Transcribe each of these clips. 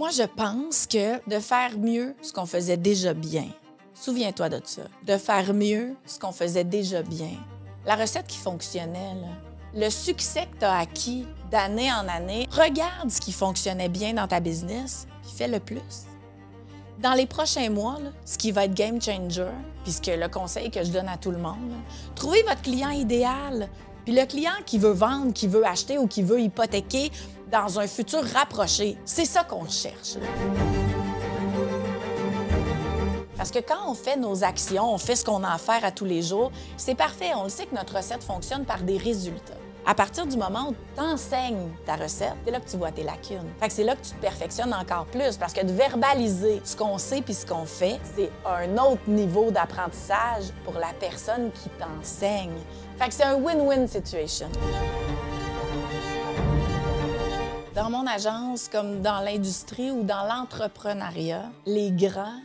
Moi, je pense que de faire mieux ce qu'on faisait déjà bien, souviens-toi de ça, de faire mieux ce qu'on faisait déjà bien, la recette qui fonctionnait, le succès que tu as acquis d'année en année, regarde ce qui fonctionnait bien dans ta business, puis fais le plus. Dans les prochains mois, ce qui va être game changer, puisque le conseil que je donne à tout le monde, trouvez votre client idéal. Puis le client qui veut vendre, qui veut acheter ou qui veut hypothéquer, dans un futur rapproché. C'est ça qu'on cherche. Parce que quand on fait nos actions, on fait ce qu'on a à à tous les jours, c'est parfait. On le sait que notre recette fonctionne par des résultats. À partir du moment où tu enseignes ta recette, c'est là que tu vois tes lacunes. Fait que c'est là que tu te perfectionnes encore plus parce que de verbaliser ce qu'on sait puis ce qu'on fait, c'est un autre niveau d'apprentissage pour la personne qui t'enseigne. Fait que c'est un win-win situation. Dans mon agence, comme dans l'industrie ou dans l'entrepreneuriat, les grands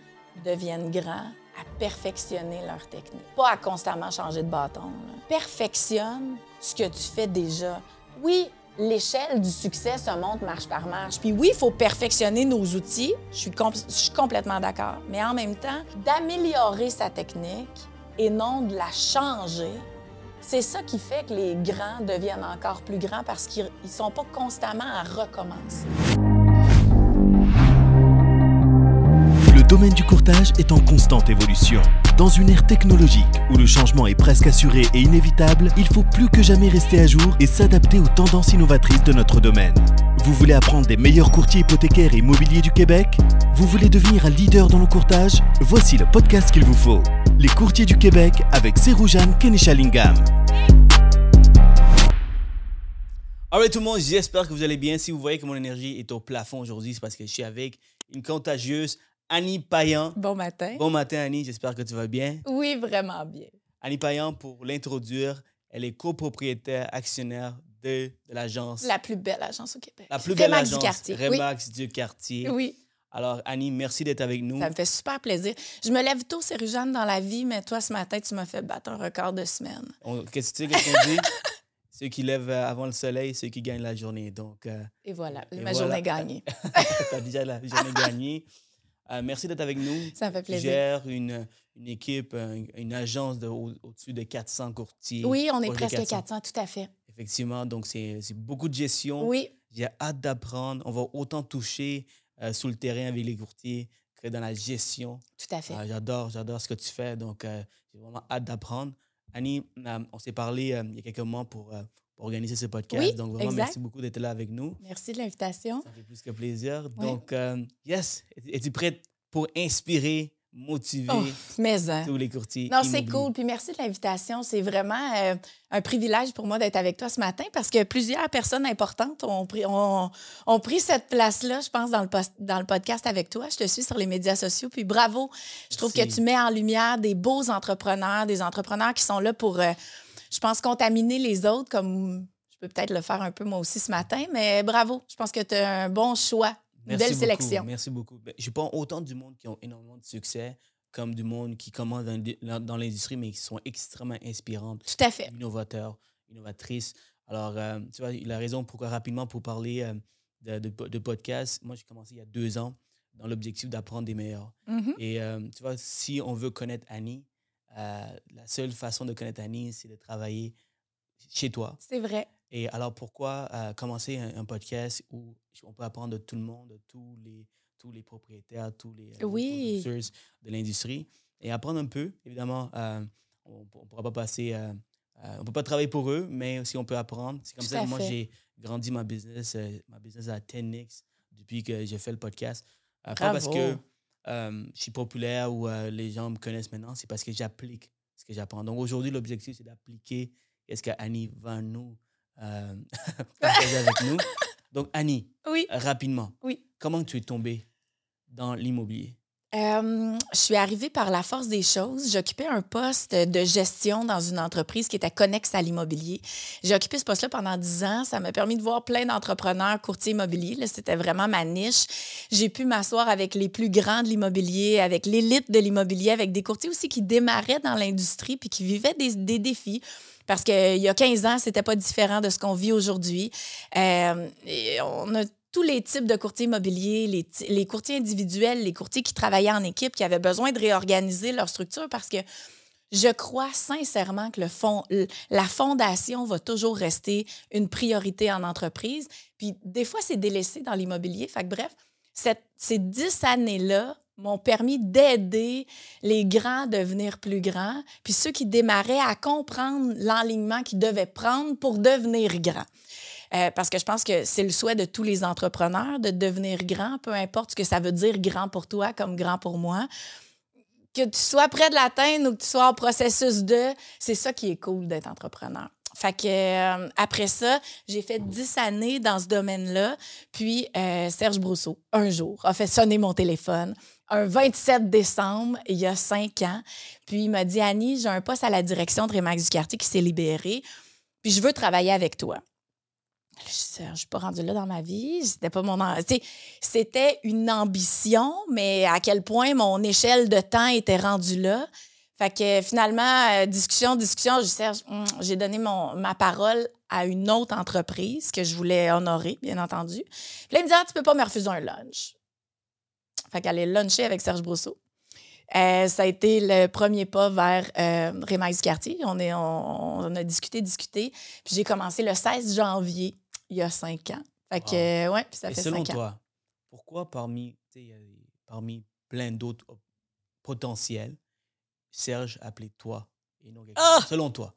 deviennent grands à perfectionner leur technique, pas à constamment changer de bâton. Perfectionne ce que tu fais déjà. Oui, l'échelle du succès se monte marche par marche. Puis oui, il faut perfectionner nos outils. Je suis complètement d'accord. Mais en même temps, d'améliorer sa technique et non de la changer, c'est ça qui fait que les grands deviennent encore plus grands parce qu'ils ne sont pas constamment à recommencer. Domaine du courtage est en constante évolution. Dans une ère technologique où le changement est presque assuré et inévitable, il faut plus que jamais rester à jour et s'adapter aux tendances innovatrices de notre domaine. Vous voulez apprendre des meilleurs courtiers hypothécaires et immobiliers du Québec? Vous voulez devenir un leader dans le courtage? Voici le podcast qu'il vous faut. Les courtiers du Québec avec Seroujane Kenishalingam. Alright tout le monde, j'espère que vous allez bien. Si vous voyez que mon énergie est au plafond aujourd'hui, c'est parce que je suis avec une contagieuse, Annie Payan. Bon matin. Bon matin Annie, j'espère que tu vas bien. Oui, vraiment bien. Annie Payan, pour l'introduire, elle est copropriétaire actionnaire de, de l'agence. La plus belle agence au Québec. La plus belle Remax agence. du quartier. Remax du quartier. Oui. Alors Annie, merci d'être avec nous. ça me fait super plaisir. Je me lève tôt, c'est Jeanne dans la vie, mais toi, ce matin, tu m'as fait battre un record de semaine. Qu'est-ce que tu sais qu'on dit? Ceux qui lèvent euh, avant le soleil, ceux qui gagnent la journée. Donc, euh, Et voilà, Et ma voilà. journée gagnée. tu as déjà la journée gagnée. Euh, merci d'être avec nous. Ça me fait Tu plaisir. gères une, une équipe, un- une agence de au- au-dessus de 400 courtiers. Oui, on est presque 400, tout à fait. Effectivement, donc c'est c'est beaucoup de gestion. Oui, J'ai hâte d'apprendre. On va autant toucher euh, sur le terrain avec les courtiers que dans la gestion. tout à fait. Euh, j'adore, j'adore ce que tu fais. Donc, euh, j'ai vraiment hâte d'apprendre. Annie, on s'est parlé il y a quelques mois pour organiser ce podcast. Oui, donc, vraiment, exact. merci beaucoup d'être là avec nous. Merci de l'invitation. Ça fait plus que plaisir. Oui. Donc, euh, yes, es-tu prête pour inspirer, motiver Oh, mais hein. tous les courtiers? Non, c'est cool. Puis merci de l'invitation. C'est vraiment euh, un privilège pour moi d'être avec toi ce matin parce que plusieurs personnes importantes ont pris, ont, ont pris cette place-là, je pense, dans le, post- dans le podcast avec toi. Je te suis sur les médias sociaux. Puis bravo. Je trouve que tu mets en lumière des beaux entrepreneurs, des entrepreneurs qui sont là pour, euh, je pense, contaminer les autres comme je peux peut-être le faire un peu moi aussi ce matin. Mais bravo. Je pense que tu as un bon choix. Une belle beaucoup, sélection. Merci beaucoup. Ben, Je prends autant du monde qui ont énormément de succès comme du monde qui commence dans, l'industrie, mais qui sont extrêmement inspirantes, Tout à fait. innovateurs, innovatrices. Alors, euh, tu vois, la raison pourquoi, rapidement, pour parler euh, de, de, po- de podcast, moi, j'ai commencé il y a deux ans dans l'objectif d'apprendre des meilleurs. Mhm. Et euh, tu vois, si on veut connaître Annie, euh, la seule façon de connaître Annie, c'est de travailler chez toi. C'est vrai. Et alors, pourquoi euh, commencer un, un podcast où on peut apprendre de tout le monde, de tous les, tous les propriétaires, tous les, euh, Oui. producers de l'industrie, et apprendre un peu, évidemment, euh, on ne pourra pas passer, on peut pas travailler pour eux, mais si on peut apprendre, c'est comme Tout ça que moi, j'ai grandi ma business, ma business à 10x depuis que j'ai fait le podcast. Pas parce que euh, je suis populaire ou euh, les gens me connaissent maintenant, c'est parce que j'applique ce que j'apprends. Donc aujourd'hui, l'objectif, c'est d'appliquer ce que Annie va nous euh, partager avec nous. Donc, Annie, Oui. rapidement, Oui. comment tu es tombée dans l'immobilier? Euh, je suis arrivée par la force des choses. J'occupais un poste de gestion dans une entreprise qui était connexe à l'immobilier. J'ai occupé ce poste-là pendant 10 ans. Ça m'a permis de voir plein d'entrepreneurs courtiers immobiliers. C'était vraiment ma niche. J'ai pu m'asseoir avec les plus grands de l'immobilier, avec l'élite de l'immobilier, avec des courtiers aussi qui démarraient dans l'industrie puis qui vivaient des, défis. Parce qu'il y a 15 ans, c'était pas différent de ce qu'on vit aujourd'hui. Euh, on a tous les types de courtiers immobiliers, les, courtiers individuels, les courtiers qui travaillaient en équipe, qui avaient besoin de réorganiser leur structure parce que je crois sincèrement que la fondation va toujours rester une priorité en entreprise. Puis des fois, c'est délaissé dans l'immobilier. Fait que bref, ces dix années-là m'ont permis d'aider les grands à devenir plus grands, puis ceux qui démarraient à comprendre l'enlignement qu'ils devaient prendre pour devenir grands. Euh, parce que je pense que c'est le souhait de tous les entrepreneurs de devenir grand, peu importe ce que ça veut dire grand pour toi comme grand pour moi. Que tu sois près de l'atteindre ou que tu sois en processus de, c'est ça qui est cool d'être entrepreneur. Fait que euh, après ça, j'ai fait dix années dans ce domaine-là. Puis euh, Serge Brousseau, un jour, a fait sonner mon téléphone un 27 décembre, il y a cinq ans. Puis il m'a dit Annie, j'ai un poste à la direction de Rémax du quartier qui s'est libéré. Puis je veux travailler avec toi. Je ne suis pas rendue là dans ma vie. C'était pas mon. Une ambition, mais à quel point mon échelle de temps était rendue là. Fait que finalement, euh, discussion, discussion, hum, j'ai donné mon, ma parole à une autre entreprise que je voulais honorer, bien entendu. Puis là, il me dit ah, Tu peux pas me refuser un lunch. Fait qu'elle est luncher avec Serge Brousseau. Euh, ça a été le premier pas vers euh, Cartier. On, est, on, a discuté, discuté. Puis j'ai commencé le 16 janvier, il y a cinq ans. Fait que, ouais, puis ça fait selon cinq toi, ans. pourquoi parmi, parmi plein d'autres potentiels, Serge appelé toi et non ah! Selon toi.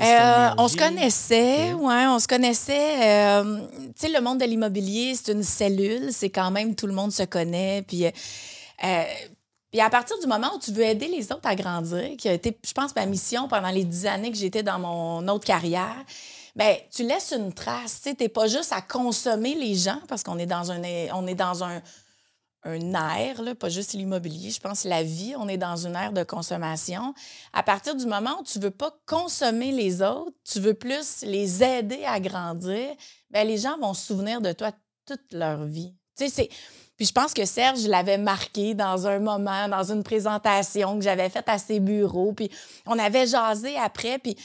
Euh, on se connaissait, ouais, on se connaissait. Euh, tu sais, le monde de l'immobilier, c'est une cellule, c'est quand même tout le monde se connaît. Puis, euh, puis à partir du moment où tu veux aider les autres à grandir, qui a été, je pense, ma mission pendant les dix années que j'étais dans mon autre carrière, ben tu laisses une trace. Tu n'es pas juste à consommer les gens parce qu'on est dans un, on est dans un, un air, là, pas juste l'immobilier, je pense la vie, on est dans une ère de consommation. À partir du moment où tu veux pas consommer les autres, tu veux plus les aider à grandir, bien, les gens vont se souvenir de toi toute leur vie. Tu sais. Puis je pense que Serge l'avait marqué dans un moment, dans une présentation que j'avais faite à ses bureaux, puis on avait jasé après, puis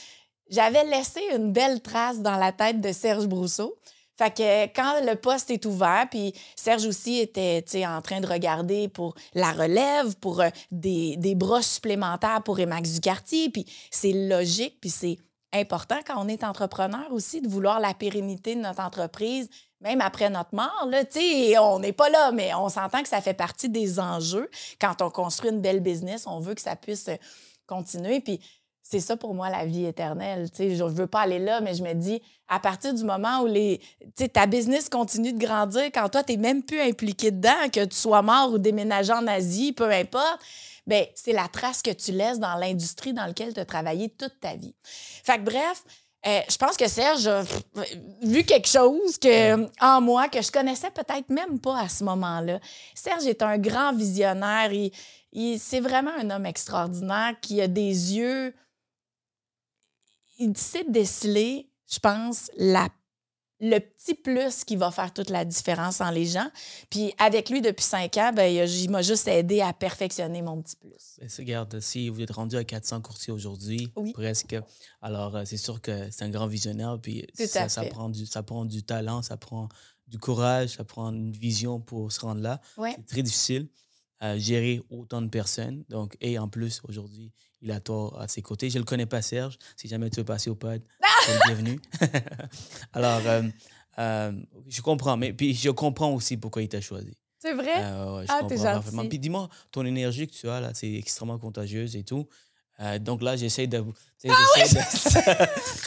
j'avais laissé une belle trace dans la tête de Serge Brousseau. Fait que quand le poste est ouvert, puis Serge aussi était en train de regarder pour la relève, pour euh, des, des supplémentaires pour Emax du quartier, puis c'est logique, puis c'est important quand on est entrepreneur aussi de vouloir la pérennité de notre entreprise, même après notre mort. Là, on n'est pas là, mais on s'entend que ça fait partie des enjeux. Quand on construit une belle business, on veut que ça puisse continuer. Puis c'est ça pour moi la vie éternelle. je ne veux pas aller là, mais je me dis, à partir du moment où les, ta business continue de grandir, quand toi, tu n'es même plus impliqué dedans, que tu sois mort ou déménagé en Asie, peu importe, ben c'est la trace que tu laisses dans l'industrie dans laquelle tu as travaillé toute ta vie. Fait que bref, euh, je pense que Serge a vu quelque chose que, en moi que je connaissais peut-être même pas à ce moment-là. Serge est un grand visionnaire. Il, c'est vraiment un homme extraordinaire qui a des yeux il sait déceler, je pense, la le petit plus qui va faire toute la différence en les gens. Puis avec lui, depuis cinq ans, ben, il m'a juste aidé à perfectionner mon petit plus. Regarde, si vous êtes rendu à 400 courtiers aujourd'hui, presque, alors euh, c'est sûr que c'est un grand visionnaire. Puis ça, ça, prend du, ça prend du talent, ça prend du courage, ça prend une vision pour se rendre là. C'est très difficile à gérer autant de personnes. Donc, et en plus, aujourd'hui, il a toi à ses côtés. Je ne le connais pas, Serge. Si jamais tu veux passer au pod, bienvenue. Alors, euh, euh, je comprends. Mais puis, je comprends aussi pourquoi il t'a choisi. C'est vrai? Euh, ouais, je ah, t'es gentil. Puis dis-moi, ton énergie que tu as, là, c'est extrêmement contagieuse et tout. Euh, donc là, j'essaie de, ah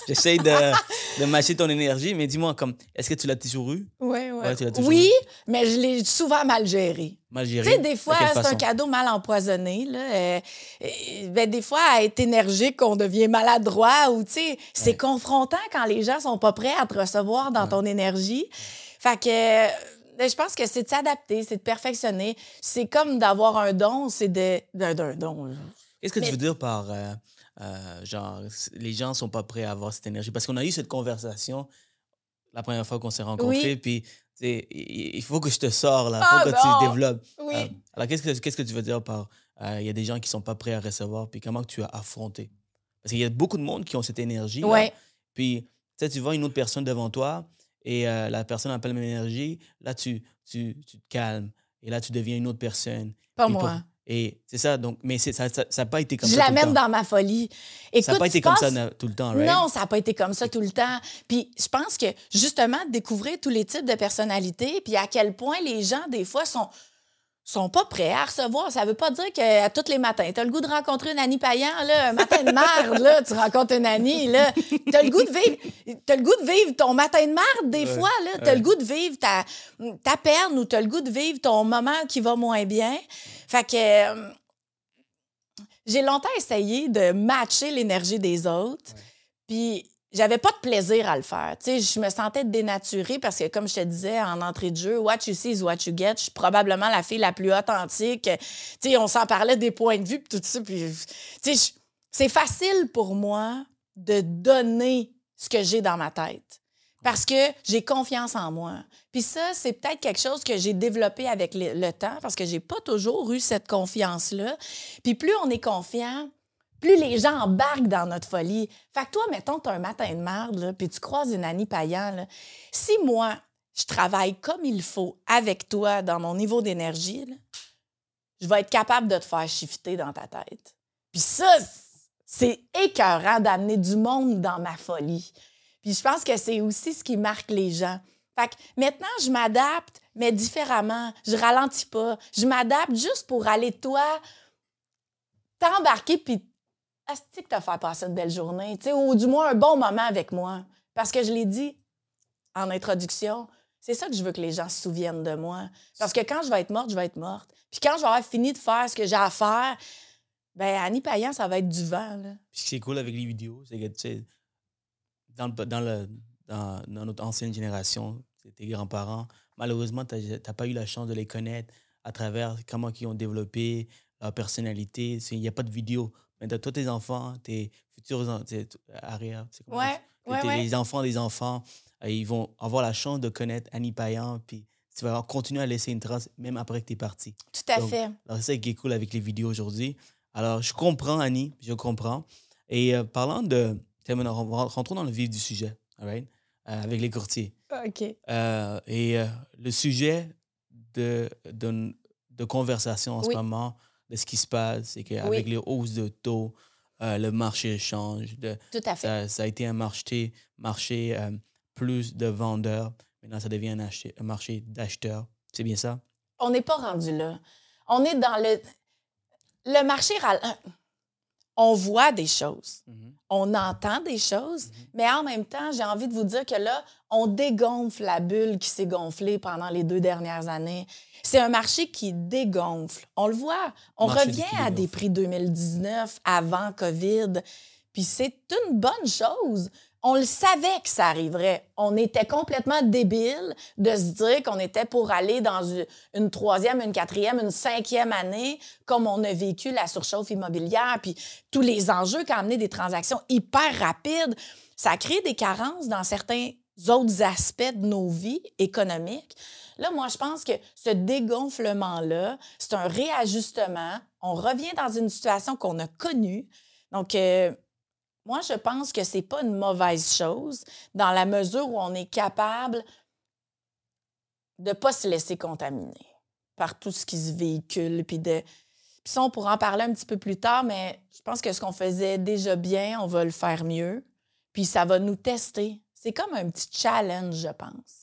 j'essaie de, de, matcher ton énergie, mais dis-moi, comme, est-ce que tu l'as toujours eu? Oui, ouais. oui, mais je l'ai souvent mal géré. Mal géré? Tu sais, des fois, c'est un cadeau mal empoisonné. Là. Euh, ben, des fois, à être énergique, on devient maladroit ou, tu sais, c'est confrontant quand les gens sont pas prêts à te recevoir dans ton énergie. Fait que je pense que c'est de s'adapter, c'est de perfectionner. C'est comme d'avoir un don, c'est de... d'un don. Qu'est-ce que tu veux dire par euh, euh, genre les gens sont pas prêts à avoir cette énergie? Parce qu'on a eu cette conversation la première fois qu'on s'est rencontrés, puis il faut que je te sors là, il faut ah, que tu développes. Oui. Euh, alors qu'est-ce que qu'est-ce que tu veux dire par il y a des gens qui sont pas prêts à recevoir, puis comment tu as affronté? Parce qu'il y a beaucoup de monde qui ont cette énergie. Ouais. puis tu vois une autre personne devant toi et la personne n'a pas la même énergie, là, tu, tu, tu te calmes. Et là, tu deviens une autre personne. Pas Et moi. pour- Et c'est ça, donc, mais ça n'a ça, ça pas été comme Je ça. tout le l'amène dans ma folie. Écoute, Ça n'a pas été comme ça tout le temps, right? Non, ça n'a pas été comme ça tout le temps. Puis je pense que justement, découvrir tous les types de personnalités, puis à quel point les gens, des fois, sont sont pas prêts à recevoir. Ça veut pas dire qu'à tous les matins, tu as le goût de rencontrer une Annie Payan, là, un matin de marde, là, tu rencontres une Annie, là. Tu as le goût de vivre t'as le goût de vivre ton matin de marde, des Ouais, fois, là. Tu as ouais. le goût de vivre ta, ta peine ou tu as le goût de vivre ton moment qui va moins bien. Fait que euh, j'ai longtemps essayé de matcher l'énergie des autres. Puis j'avais pas de plaisir à le faire. Tu sais, je me sentais dénaturée parce que, comme je te disais en entrée de jeu, what you see is what you get. Je suis probablement la fille la plus authentique. Tu sais, on s'en parlait des points de vue puis tout ça. Puis, tu sais, c'est facile pour moi de donner ce que j'ai dans ma tête parce que j'ai confiance en moi. Puis ça, c'est peut-être quelque chose que j'ai développé avec le, le temps parce que j'ai pas toujours eu cette confiance-là. Puis plus on est confiant, plus les gens embarquent dans notre folie. Fait que toi, mettons, tu as un matin de marde, là, puis tu croises une Annie Payan. Si moi, je travaille comme il faut avec toi dans mon niveau d'énergie, je vais être capable de te faire shifter dans ta tête. Puis ça, c'est écœurant d'amener du monde dans ma folie. Puis je pense que c'est aussi ce qui marque les gens. Fait que maintenant, je m'adapte, mais différemment. Je ralentis pas. Je m'adapte juste pour aller, toi, t'embarquer puis asti que te faire passer une belle journée, tu sais, ou du moins un bon moment avec moi. Parce que je l'ai dit en introduction, c'est ça que je veux que les gens se souviennent de moi. Parce que quand je vais être morte, je vais être morte. Puis quand je vais avoir fini de faire ce que j'ai à faire, ben Annie Payan, ça va être du vent, là. Puis ce qui est cool avec les vidéos, c'est que, tu sais, dans, le, dans, dans, notre ancienne génération, tes grands-parents, malheureusement, tu n'as pas eu la chance de les connaître à travers comment ils ont développé leur personnalité. Il n'y a pas de vidéo. Mais t'as tous tes enfants, tes futurs tes- arrière, c'est comment on Ouais, ouais, ouais. les enfants des enfants, euh, ils vont avoir la chance de connaître Annie Payan, puis tu vas continuer à laisser une trace même après que tu es parti. Tout à Donc, fait. Alors, c'est ça qui est cool avec les vidéos aujourd'hui. Alors, je comprends, Annie, je comprends. Et euh, parlant de. rentrons dans le vif du sujet, all right? Euh, avec les courtiers. OK. Euh, et le sujet de, de, de conversation en Oui. ce moment, de ce qui se passe, c'est qu'avec les hausses de taux, euh, le marché change. De, Tout à fait. ça, ça a été un marché, marché euh, plus de vendeurs. Maintenant, ça devient un, un marché d'acheteurs. C'est bien ça? On n'est pas rendu là. On est dans le. Le marché. On voit des choses. on entend des choses, mais en même temps, j'ai envie de vous dire que là, on dégonfle la bulle qui s'est gonflée pendant les deux dernières années. C'est un marché qui dégonfle. On le voit. On Marché revient à des prix 2019 avant COVID. Puis c'est une bonne chose. On le savait que ça arriverait. On était complètement débile de se dire qu'on était pour aller dans une, troisième, une quatrième, une cinquième année, comme on a vécu la surchauffe immobilière, puis tous les enjeux ont amené des transactions hyper rapides. Ça crée des carences dans certains autres aspects de nos vies économiques. Là, moi, je pense que ce dégonflement-là, c'est un réajustement. On revient dans une situation qu'on a connue. Donc, euh, moi, je pense que c'est pas une mauvaise chose dans la mesure où on est capable de pas se laisser contaminer par tout ce qui se véhicule. Puis de... Puis ça, on pourra en parler un petit peu plus tard, mais je pense que ce qu'on faisait déjà bien, on va le faire mieux. Puis ça va nous tester. C'est comme un petit challenge, je pense.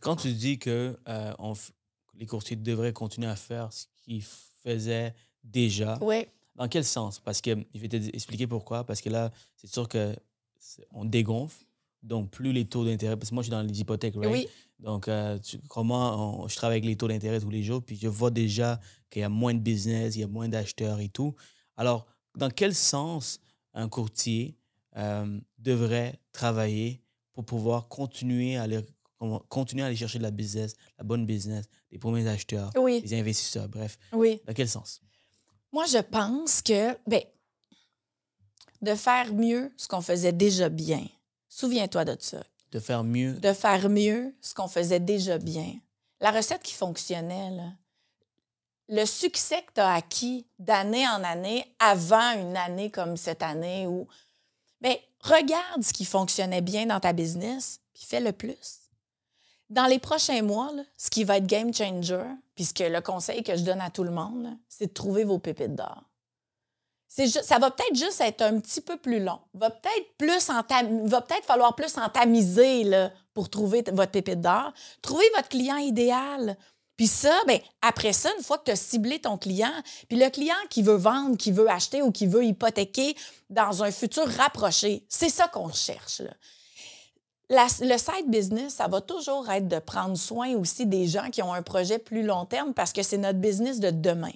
Quand tu dis que euh, on f- les courtiers devraient continuer à faire ce qu'ils faisaient déjà, Oui. Dans quel sens? Parce que je vais t'expliquer pourquoi. Parce que là, c'est sûr que c'est- on dégonfle. Donc, plus les taux d'intérêt, parce que moi, je suis dans les hypothèques, right? Oui. Donc, euh, tu- comment on- je travaille avec les taux d'intérêt tous les jours, puis je vois déjà qu'il y a moins de business, il y a moins d'acheteurs et tout. Alors, dans quel sens un courtier euh, devrait travailler pour pouvoir continuer à aller, continuer à aller chercher de la business, la bonne business, les premiers acheteurs, Oui. les investisseurs, bref? Oui. Dans quel sens? Moi, je pense que, ben, de faire mieux ce qu'on faisait déjà bien. Souviens-toi de ça. De faire mieux. De faire mieux ce qu'on faisait déjà bien. La recette qui fonctionnait, là. Le succès que tu as acquis d'année en année avant une année comme cette année où, ben, regarde ce qui fonctionnait bien dans ta business, puis fais le plus. Dans les prochains mois, ce qui va être game changer, puisque le conseil que je donne à tout le monde, c'est de trouver vos pépites d'or. Ça va peut-être juste être un petit peu plus long. Va peut-être plus va peut-être falloir plus en tamiser là, pour trouver votre pépite d'or. Trouvez votre client idéal. Puis ça, ben, après ça, une fois que tu as ciblé ton client, puis le client qui veut vendre, qui veut acheter ou qui veut hypothéquer dans un futur rapproché, c'est ça qu'on cherche. La- le side business, ça va toujours être de prendre soin aussi des gens qui ont un projet plus long terme parce que c'est notre business de demain.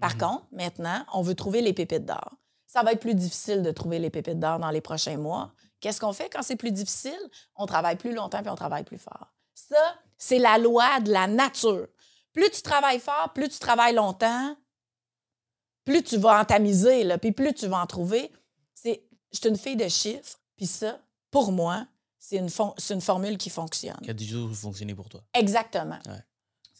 Par contre, maintenant, on veut trouver les pépites d'or. Ça va être plus difficile de trouver les pépites d'or dans les prochains mois. Qu'est-ce qu'on fait quand c'est plus difficile? On travaille plus longtemps puis on travaille plus fort. Ça, c'est la loi de la nature. Plus tu travailles fort, plus tu travailles longtemps, plus tu vas en tamiser, là, puis plus tu vas en trouver. C'est, je suis une fille de chiffres, puis ça, pour moi, c'est une, une formule qui fonctionne. Qui a toujours fonctionné pour toi. Exactement.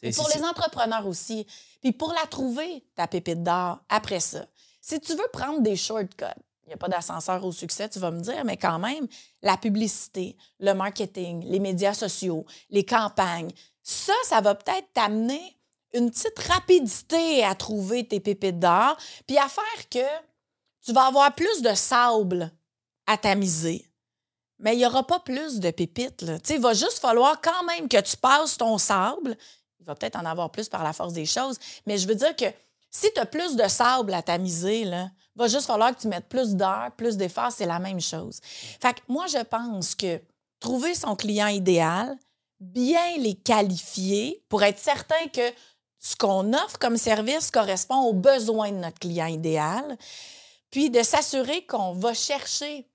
Et pour les entrepreneurs aussi. Puis pour la trouver, ta pépite d'or, après ça, si tu veux prendre des shortcuts, il n'y a pas d'ascenseur au succès, tu vas me dire, mais quand même, la publicité, le marketing, les médias sociaux, les campagnes, ça, ça va peut-être t'amener une petite rapidité à trouver tes pépites d'or, puis à faire que tu vas avoir plus de sable à tamiser. Mais il n'y aura pas plus de pépites. il va juste falloir quand même que tu passes ton sable. Il va peut-être en avoir plus par la force des choses. Mais je veux dire que si tu as plus de sable à tamiser, là, va juste falloir que tu mettes plus d'heures, plus d'efforts, c'est la même chose. Fait que moi, je pense que trouver son client idéal, bien les qualifier pour être certain que ce qu'on offre comme service correspond aux besoins de notre client idéal, puis de s'assurer qu'on va chercher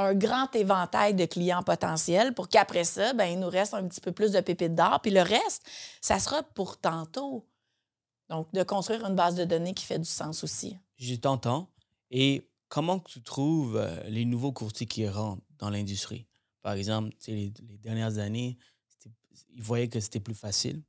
un grand éventail de clients potentiels pour qu'après ça, ben, il nous reste un petit peu plus de pépites d'or. Puis le reste, ça sera pour tantôt. Donc, de construire une base de données qui fait du sens aussi. Je t'entends. Et comment tu trouves euh, les nouveaux courtiers qui rentrent dans l'industrie? Par exemple, les, les dernières années, ils voyaient que c'était plus facile.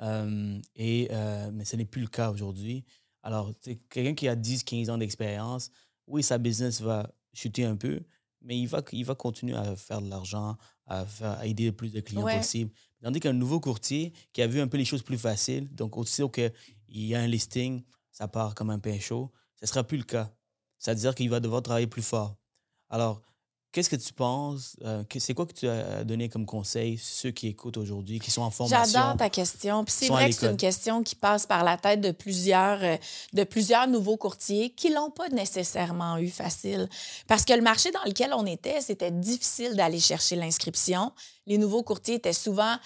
Euh, et, euh, mais ce n'est plus le cas aujourd'hui. Alors, quelqu'un qui a 10, 15 ans d'expérience, oui, sa business va chuter un peu, mais il va, il va continuer à faire de l'argent, à, aider le plus de clients Ouais. possible. Tandis qu'un nouveau courtier qui a vu un peu les choses plus faciles, donc aussitôt qu'il y a un listing, ça part comme un pain chaud, ce ne sera plus le cas. C'est-à-dire qu'il va devoir travailler plus fort. Alors, qu'est-ce que tu penses? euh, c'est quoi que tu as donné comme conseil ceux qui écoutent aujourd'hui, qui sont en formation? J'adore ta question. Puis c'est vrai que c'est une question qui passe par la tête de plusieurs, euh, de plusieurs nouveaux courtiers qui l'ont pas nécessairement eu facile. Parce que le marché dans lequel on était, c'était difficile d'aller chercher l'inscription. Les nouveaux courtiers étaient souvent,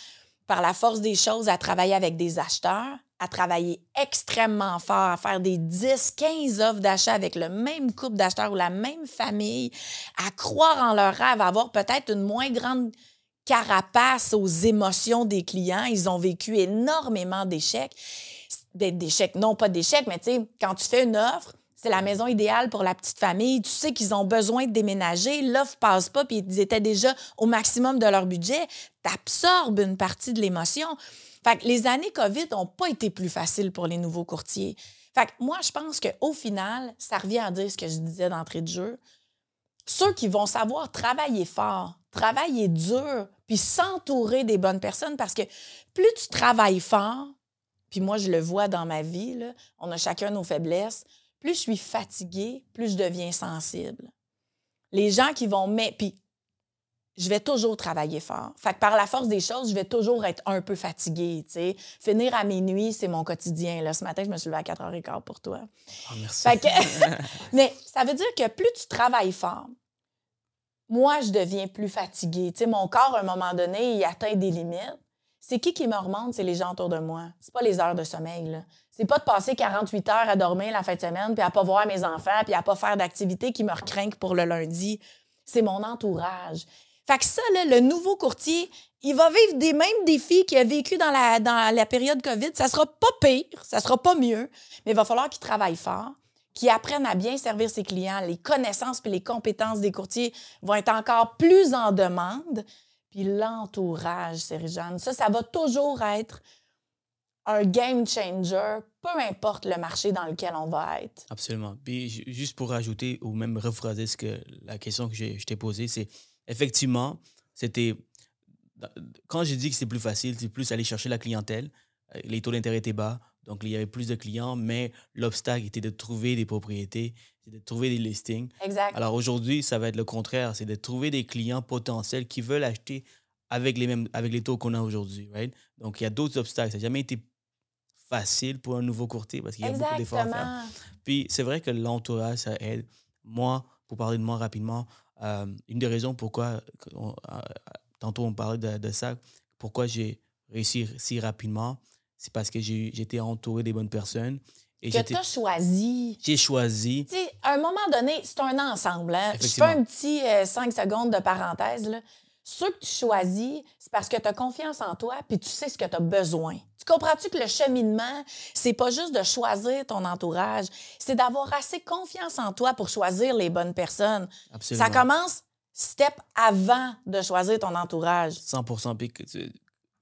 par la force des choses, à travailler avec des acheteurs, à travailler extrêmement fort, à faire des 10, 15 offres d'achat avec le même couple d'acheteurs ou la même famille, à croire en leur rêve, à avoir peut-être une moins grande carapace aux émotions des clients. Ils ont vécu énormément d'échecs. D'échecs, non pas d'échecs, mais tu sais, quand tu fais une offre, c'est la maison idéale pour la petite famille. Tu sais qu'ils ont besoin de déménager, l'offre passe pas, puis ils étaient déjà au maximum de leur budget. Tu absorbes une partie de l'émotion. Fait que les années COVID n'ont pas été plus faciles pour les nouveaux courtiers. Fait que moi, je pense qu'au final, ça revient à dire ce que je disais d'entrée de jeu ceux qui vont savoir travailler fort, travailler dur, puis s'entourer des bonnes personnes, parce que plus tu travailles fort, puis moi, je le vois dans ma vie, on a chacun nos faiblesses, plus je suis fatiguée, plus je deviens sensible. Les gens qui vont... Mais, puis je vais toujours travailler fort. Fait que par la force des choses, je vais toujours être un peu fatiguée, tu sais. Finir à minuit, c'est mon quotidien. Là. Ce matin, je me suis levée à 4h15 pour toi. Ah, merci. Fait que- Mais ça veut dire que plus tu travailles fort, moi, je deviens plus fatiguée. Tu sais, mon corps, à un moment donné, il atteint des limites. C'est qui qui me remonte? C'est les gens autour de moi. C'est pas les heures de sommeil, là. C'est pas de passer 48 heures à dormir la fin de semaine, puis à pas voir mes enfants, puis à pas faire d'activités qui me recrinquent pour le lundi. C'est mon entourage. Fait que ça, là, le nouveau courtier, il va vivre des mêmes défis qu'il a vécu dans la, dans la période COVID. Ça sera pas pire, ça sera pas mieux, mais il va falloir qu'il travaille fort, qu'il apprenne à bien servir ses clients. Les connaissances et les compétences des courtiers vont être encore plus en demande. Puis l'entourage, Série-Jeanne, ça, ça va toujours être un game changer, peu importe le marché dans lequel on va être. Absolument. Puis ju- juste pour rajouter ou même rephraser ce que la question que je t'ai posée, c'est effectivement, c'était quand j'ai dit que c'est plus facile, c'est plus aller chercher la clientèle. Euh, Les taux d'intérêt étaient bas, donc il y avait plus de clients, mais l'obstacle était de trouver des propriétés, de trouver des listings. Exact. Alors aujourd'hui, ça va être le contraire, c'est de trouver des clients potentiels qui veulent acheter avec les mêmes avec les taux qu'on a aujourd'hui, right? Donc il y a d'autres obstacles. Ça n'a jamais été facile pour un nouveau courtier parce qu'il y a beaucoup d'efforts à faire. Puis c'est vrai que l'entourage, ça aide. Moi, pour parler de moi rapidement, euh, une des raisons pourquoi, on- euh, tantôt on parlait de, de ça, pourquoi j'ai réussi si rapidement, c'est parce que j'ai j'étais entouré des bonnes personnes et Que tu as choisi. j'ai choisi. Tu sais, à un moment donné, c'est un ensemble. Hein? Je fais un petit 5 secondes de parenthèse. Là. Ceux que tu choisis, c'est parce que tu as confiance en toi puis tu sais ce que tu as besoin. Tu comprends-tu que le cheminement, c'est pas juste de choisir ton entourage, c'est d'avoir assez confiance en toi pour choisir les bonnes personnes. Absolument. Ça commence step avant de choisir ton entourage. 100 Puis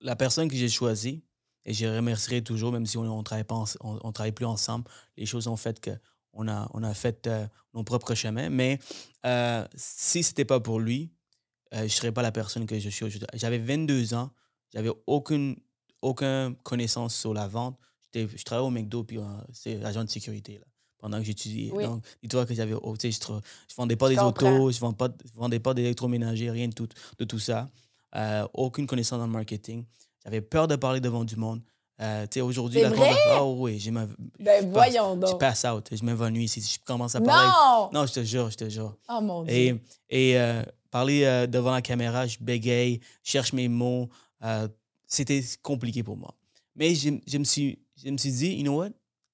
la personne que j'ai choisie, et je remercierai toujours, même si on ne travaille, pas ens- on, on travaille plus ensemble, les choses ont fait que on a, on a fait euh, nos propres chemins. Mais euh, si ce n'était pas pour lui, euh, je ne serais pas la personne que je suis aujourd'hui. J'avais 22 ans, j'avais aucune, aucune connaissance sur la vente. Je travaillais au McDo, puis euh, c'est agent de sécurité là, pendant que j'étudiais. Oui. Donc, dis-toi que j'avais. oh, je ne vendais pas Je des comprends. autos, je ne vendais pas, je vendais pas d'électroménager, rien de tout, de tout ça. Euh, aucune connaissance dans le marketing. J'avais peur de parler devant du monde. Euh, tu sais, aujourd'hui, la vrai? Oh oui, j'ai ma- Ben je voyons passe- Je donc. passe out. Je m'évanouis si je commence à parler. Non! Non, je te jure, je te jure. Oh mon Dieu. Et, et euh, parler euh, devant la caméra, je bégaye, je cherche mes mots. euh, C'était compliqué pour moi. Mais je, je me suis, je me suis dit, you know what?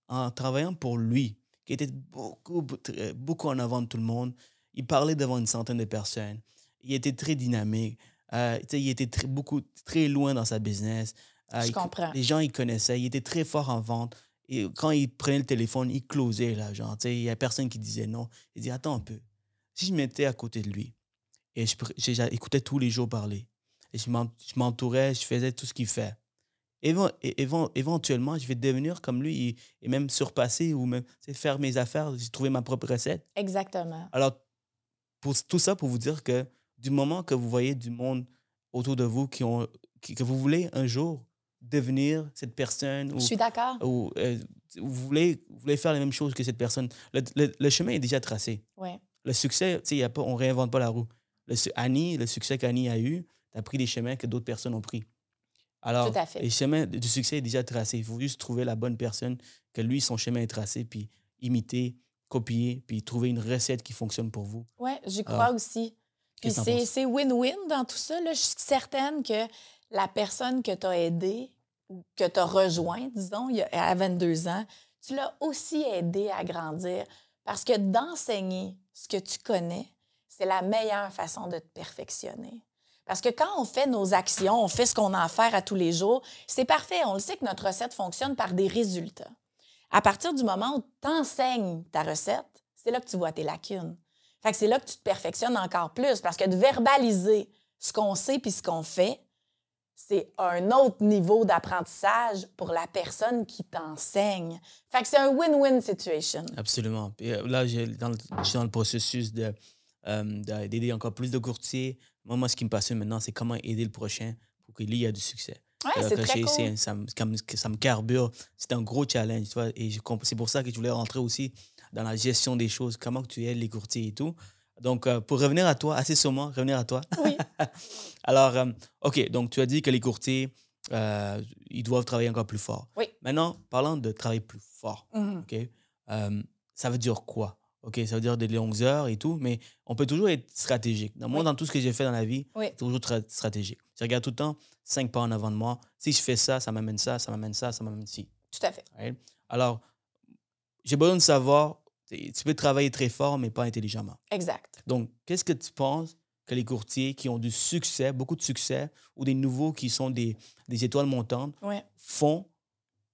En travaillant pour lui, qui était beaucoup, beaucoup en avant de tout le monde, il parlait devant une centaine de personnes. Il était très dynamique. il était très, beaucoup, très loin dans sa business. Euh, Je il- comprends. Les gens, ils connaissaient. Il était très fort en vente. Et quand il prenait le téléphone, il closait, là, genre, tu sais, il n'y a personne qui disait non. Il dit, attends un peu. Si je mettais à côté de lui et j'écoutais tous les jours parler, et je m'en- je m'entourais, je faisais tout ce qu'il fait, éventuellement, je vais devenir comme lui et, même surpasser ou même faire mes affaires, j'ai trouvé ma propre recette. Exactement. Alors, pour, tout ça pour vous dire que du moment que vous voyez du monde autour de vous qui ont, qui- que vous voulez un jour devenir cette personne ou, Je suis d'accord. ou, euh, vous, voulez, vous voulez faire les mêmes choses que cette personne, le, le- le chemin est déjà tracé. Ouais. Le succès, y a pas, on ne réinvente pas la roue. Le, Annie, le succès qu'Annie a eu, tu as pris des chemins que d'autres personnes ont pris. Alors, Tout à fait. le chemin du succès est déjà tracé. Il faut juste trouver la bonne personne, que lui, son chemin est tracé, puis imiter, copier, puis trouver une recette qui fonctionne pour vous. Oui, j'y crois Alors, aussi. Puis c'est c'est win-win dans tout ça. Là. Je suis certaine que la personne que tu as aidée ou que tu as rejoint, disons, y a- à 22 ans, tu l'as aussi aidé à grandir. Parce que d'enseigner ce que tu connais, c'est la meilleure façon de te perfectionner. Parce que quand on fait nos actions, on fait ce qu'on a à faire à tous les jours, c'est parfait. On le sait que notre recette fonctionne par des résultats. À partir du moment où tu enseignes ta recette, c'est là que tu vois tes lacunes. Fait que c'est là que tu te perfectionnes encore plus parce que de verbaliser ce qu'on sait puis ce qu'on fait, c'est un autre niveau d'apprentissage pour la personne qui t'enseigne. Fait que c'est un win-win situation. Absolument. Puis, euh, là, j'ai- dans le- je suis dans le processus de, euh, de- d'aider encore plus de courtiers. Moi, moi, ce qui me passionne maintenant, c'est comment aider le prochain pour qu'il y ait du succès. Ouais, Euh, c'est très cool. ça, me, ça me carbure. C'est un gros challenge. Tu vois, et je c'est pour ça que je voulais rentrer aussi dans la gestion des choses, comment tu aides les courtiers et tout. Donc, euh, pour revenir à toi, assez sûrement, revenir à toi. Oui. Alors, euh, OK, donc tu as dit que les courtiers, euh, ils doivent travailler encore plus fort. Oui. Maintenant, parlant de travailler plus fort, Mhm. OK, ça veut dire quoi? OK, ça veut dire des longues heures et tout, mais on peut toujours être stratégique. Dans, moi, Oui. dans tout ce que j'ai fait dans la vie, Oui. toujours tra- stratégique. Je regarde tout le temps cinq pas en avant de moi. Si je fais ça, ça m'amène ça, ça m'amène ça, ça m'amène ci. Tout à fait. right? Alors, j'ai besoin de savoir, tu peux travailler très fort, mais pas intelligemment. Exact. Donc, qu'est-ce que tu penses que les courtiers qui ont du succès, beaucoup de succès, ou des nouveaux qui sont des, des étoiles montantes, font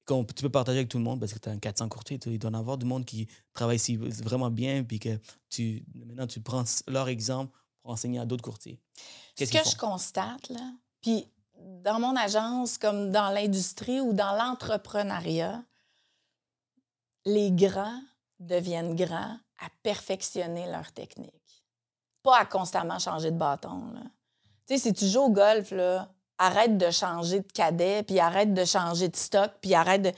qu'on tu peux partager avec tout le monde? Parce que tu as un 400 courtiers, il doit y en avoir du monde qui travaille si- vraiment bien, puis que tu, maintenant tu prends leur exemple pour enseigner à d'autres courtiers. Ce Qu'est-ce que je constate, là, puis dans mon agence, comme dans l'industrie ou dans l'entrepreneuriat, les grands deviennent grands à perfectionner leur technique. Pas à constamment changer de bâton. Tu sais, si tu joues au golf, arrête de changer de cadet, puis arrête de changer de stock, puis arrête de...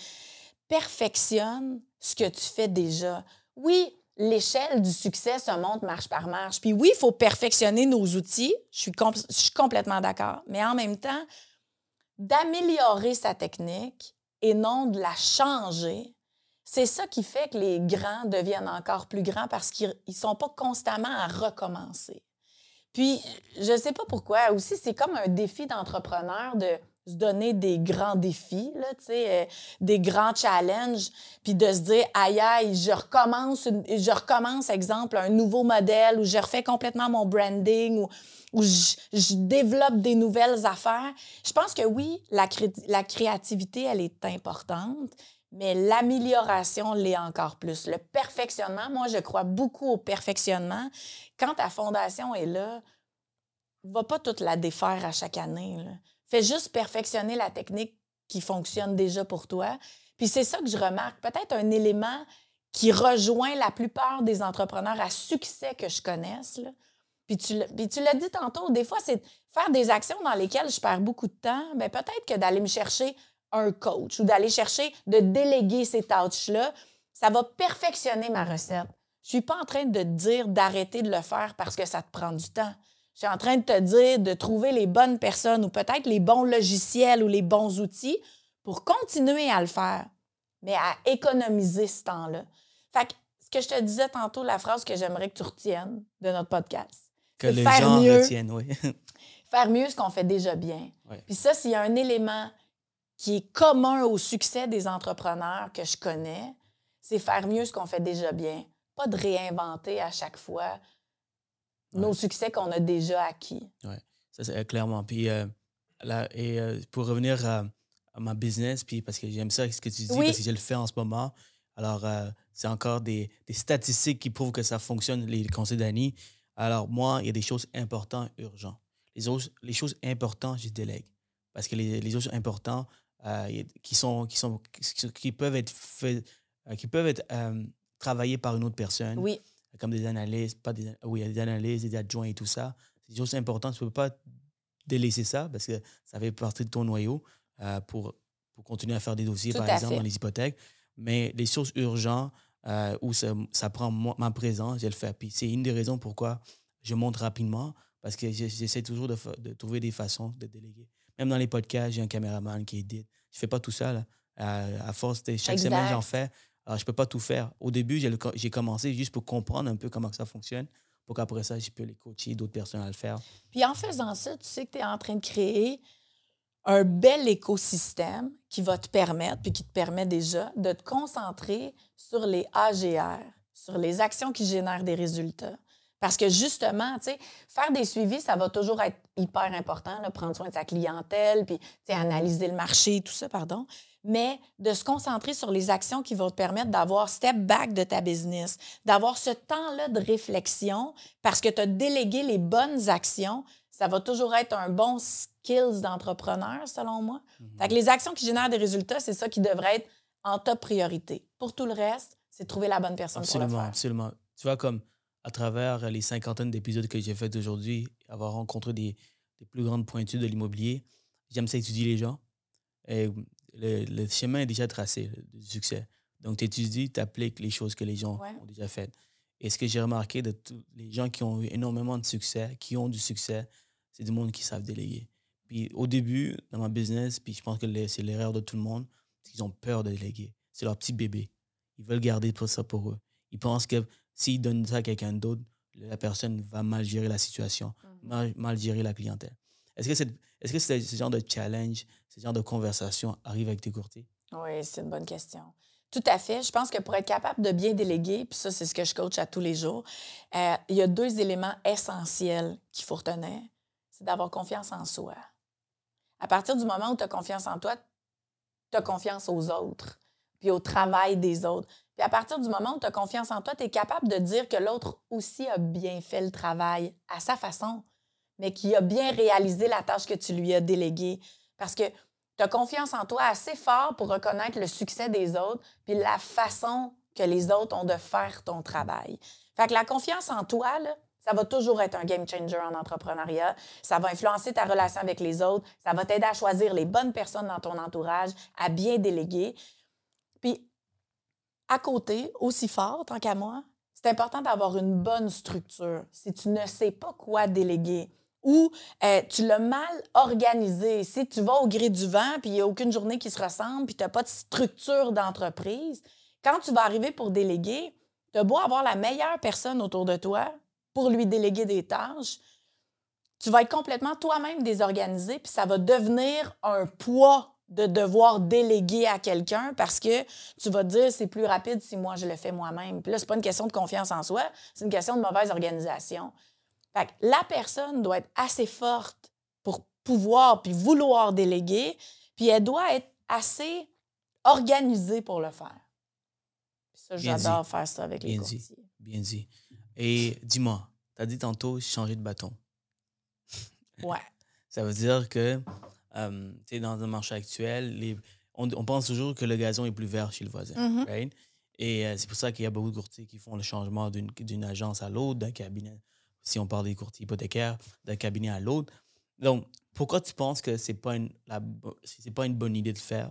Perfectionne ce que tu fais déjà. Oui, l'échelle du succès se monte marche par marche. Puis oui, il faut perfectionner nos outils. Je suis complètement d'accord. Mais en même temps, d'améliorer sa technique et non de la changer, c'est ça qui fait que les grands deviennent encore plus grands parce qu'ils ne sont pas constamment à recommencer. Puis, je ne sais pas pourquoi, aussi, c'est comme un défi d'entrepreneur de se donner des grands défis, là, euh, des grands challenges, puis de se dire, aïe, aïe, je recommence, je recommence, exemple, un nouveau modèle, ou je refais complètement mon branding, ou, ou je, développe des nouvelles affaires. Je pense que oui, la, la créativité, elle est importante, mais l'amélioration l'est encore plus. Le perfectionnement, moi, je crois beaucoup au perfectionnement. Quand ta fondation est là, va pas toute la défaire à chaque année. Fais juste perfectionner la technique qui fonctionne déjà pour toi. Puis c'est ça que je remarque. Peut-être un élément qui rejoint la plupart des entrepreneurs à succès que je connaisse. Puis tu, l'as dit tantôt, des fois, c'est faire des actions dans lesquelles je perds beaucoup de temps. Bien, peut-être que d'aller me chercher un coach ou d'aller chercher de déléguer ces tâches-là, ça va perfectionner ma recette. Je suis pas en train de te dire d'arrêter de le faire parce que ça te prend du temps. Je suis en train de te dire de trouver les bonnes personnes ou peut-être les bons logiciels ou les bons outils pour continuer à le faire, mais à économiser ce temps-là. Fait que ce que je te disais tantôt, la phrase que j'aimerais que tu retiennes de notre podcast. Que les gens mieux, retiennent, oui. faire mieux ce qu'on fait déjà bien. Puis ça, s'il y a un élément qui est commun au succès des entrepreneurs que je connais, c'est faire mieux ce qu'on fait déjà bien. Pas de réinventer à chaque fois nos succès qu'on a déjà acquis. Oui, ça c'est euh, clairement. Puis euh, là, et euh, pour revenir à, ma business, puis parce que j'aime ça, ce que tu dis, parce que je le fais en ce moment. Alors, c'est encore des, des, statistiques qui prouvent que ça fonctionne, les conseils d'Annie. Alors, moi, il y a des choses importantes, urgentes. Les, autres, les choses importantes, je délègue. Parce que les, les choses importantes, qui, sont, qui, sont, qui peuvent être, fait, qui peuvent être travaillées par une autre personne. Oui comme des analyses, pas des, oui, des analyses, des adjoints et tout ça. C'est importantes. Tu ne peux pas délaisser ça parce que ça fait partie de ton noyau euh, pour, pour continuer à faire des dossiers, par exemple, dans les hypothèques. Mais les sources urgentes euh, où ça, ça prend ma présence, je le fais. Puis c'est une des raisons pourquoi je monte rapidement parce que j'essaie toujours de, de, trouver des façons de déléguer. Même dans les podcasts, j'ai un caméraman qui édite. Je ne fais pas tout ça. Là. à force, chaque semaine, j'en fais. Alors, je ne peux pas tout faire. Au début, j'ai commencé juste pour comprendre un peu comment ça fonctionne, pour qu'après ça, je peux les coacher, d'autres personnes à le faire. Puis en faisant ça, tu sais que tu es en train de créer un bel écosystème qui va te permettre, puis qui te permet déjà, de te concentrer sur les AGR, sur les actions qui génèrent des résultats. Parce que justement, tu sais, faire des suivis, ça va toujours être hyper important, prendre soin de sa clientèle, puis analyser le marché, tout ça, pardon mais de se concentrer sur les actions qui vont te permettre d'avoir step back de ta business, d'avoir ce temps-là de réflexion parce que tu as délégué les bonnes actions. Ça va toujours être un bon skills d'entrepreneur, selon moi. Mhm. Fait que les actions qui génèrent des résultats, c'est ça qui devrait être en top priorité. Pour tout le reste, c'est trouver la bonne personne absolument, pour le faire. Absolument. Tu vois, comme à travers les cinquantaines d'épisodes que j'ai fait aujourd'hui, avoir rencontré des, des plus grandes pointures de l'immobilier, j'aime ça étudier les gens. Et le, chemin est déjà tracé du succès. Donc, tu étudies, tu appliques les choses que les gens ont déjà faites. Et ce que j'ai remarqué de tous les gens qui ont eu énormément de succès, qui ont du succès, c'est du monde qui savent déléguer. Puis au début, dans ma business, puis je pense que c'est l'erreur de tout le monde, ils ont peur de déléguer. C'est leur petit bébé. Ils veulent garder pour ça pour eux. Ils pensent que s'ils donnent ça à quelqu'un d'autre, la personne va mal gérer la situation, mhm. mal, gérer la clientèle. Est-ce que, est, -ce que ce genre de challenge, ce genre de conversation arrive avec tes courtiers? Oui, c'est une bonne question. Tout à fait. Je pense que pour être capable de bien déléguer, puis ça, c'est ce que je coach à tous les jours, euh, il y a deux éléments essentiels qu'il faut retenir. C'est d'avoir confiance en soi. À partir du moment où tu as confiance en toi, tu as confiance aux autres, puis au travail des autres. Puis à partir du moment où tu as confiance en toi, tu es capable de dire que l'autre aussi a bien fait le travail à sa façon, mais qui a bien réalisé la tâche que tu lui as déléguée. Parce que tu as confiance en toi assez fort pour reconnaître le succès des autres, puis la façon que les autres ont de faire ton travail. Fait que la confiance en toi, Ça va toujours être un game changer en entrepreneuriat. Ça va influencer ta relation avec les autres. Ça va t'aider à choisir les bonnes personnes dans ton entourage, à bien déléguer. Puis, à côté, aussi fort, tant qu'à moi, c'est important d'avoir une bonne structure. Si tu ne sais pas quoi déléguer, ou euh, tu l'as mal organisé. Si tu vas au gré du vent, puis il n'y a aucune journée qui se ressemble, puis tu n'as pas de structure d'entreprise, quand tu vas arriver pour déléguer, tu as beau avoir la meilleure personne autour de toi pour lui déléguer des tâches, tu vas être complètement toi-même désorganisé, puis ça va devenir un poids de devoir déléguer à quelqu'un parce que tu vas te dire c'est plus rapide si moi je le fais moi-même. Puis là, c'est pas une question de confiance en soi, c'est une question de mauvaise organisation. Fait que la personne doit être assez forte pour pouvoir puis vouloir déléguer, puis elle doit être assez organisée pour le faire. Puis ça, j'adore faire ça avec les courtiers. bien dit. Et dis-moi, tu as dit tantôt changer de bâton. Ouais. ça veut dire que euh, tu dans un marché actuel, les, on, pense toujours que le gazon est plus vert chez le voisin. Right? Et euh, c'est pour ça qu'il y a beaucoup de courtiers qui font le changement d'une agence à l'autre, d'un cabinet si on parle des courtiers hypothécaires, d'un cabinet à l'autre. Donc, pourquoi tu penses que ce n'est pas, une, pas une bonne idée de faire?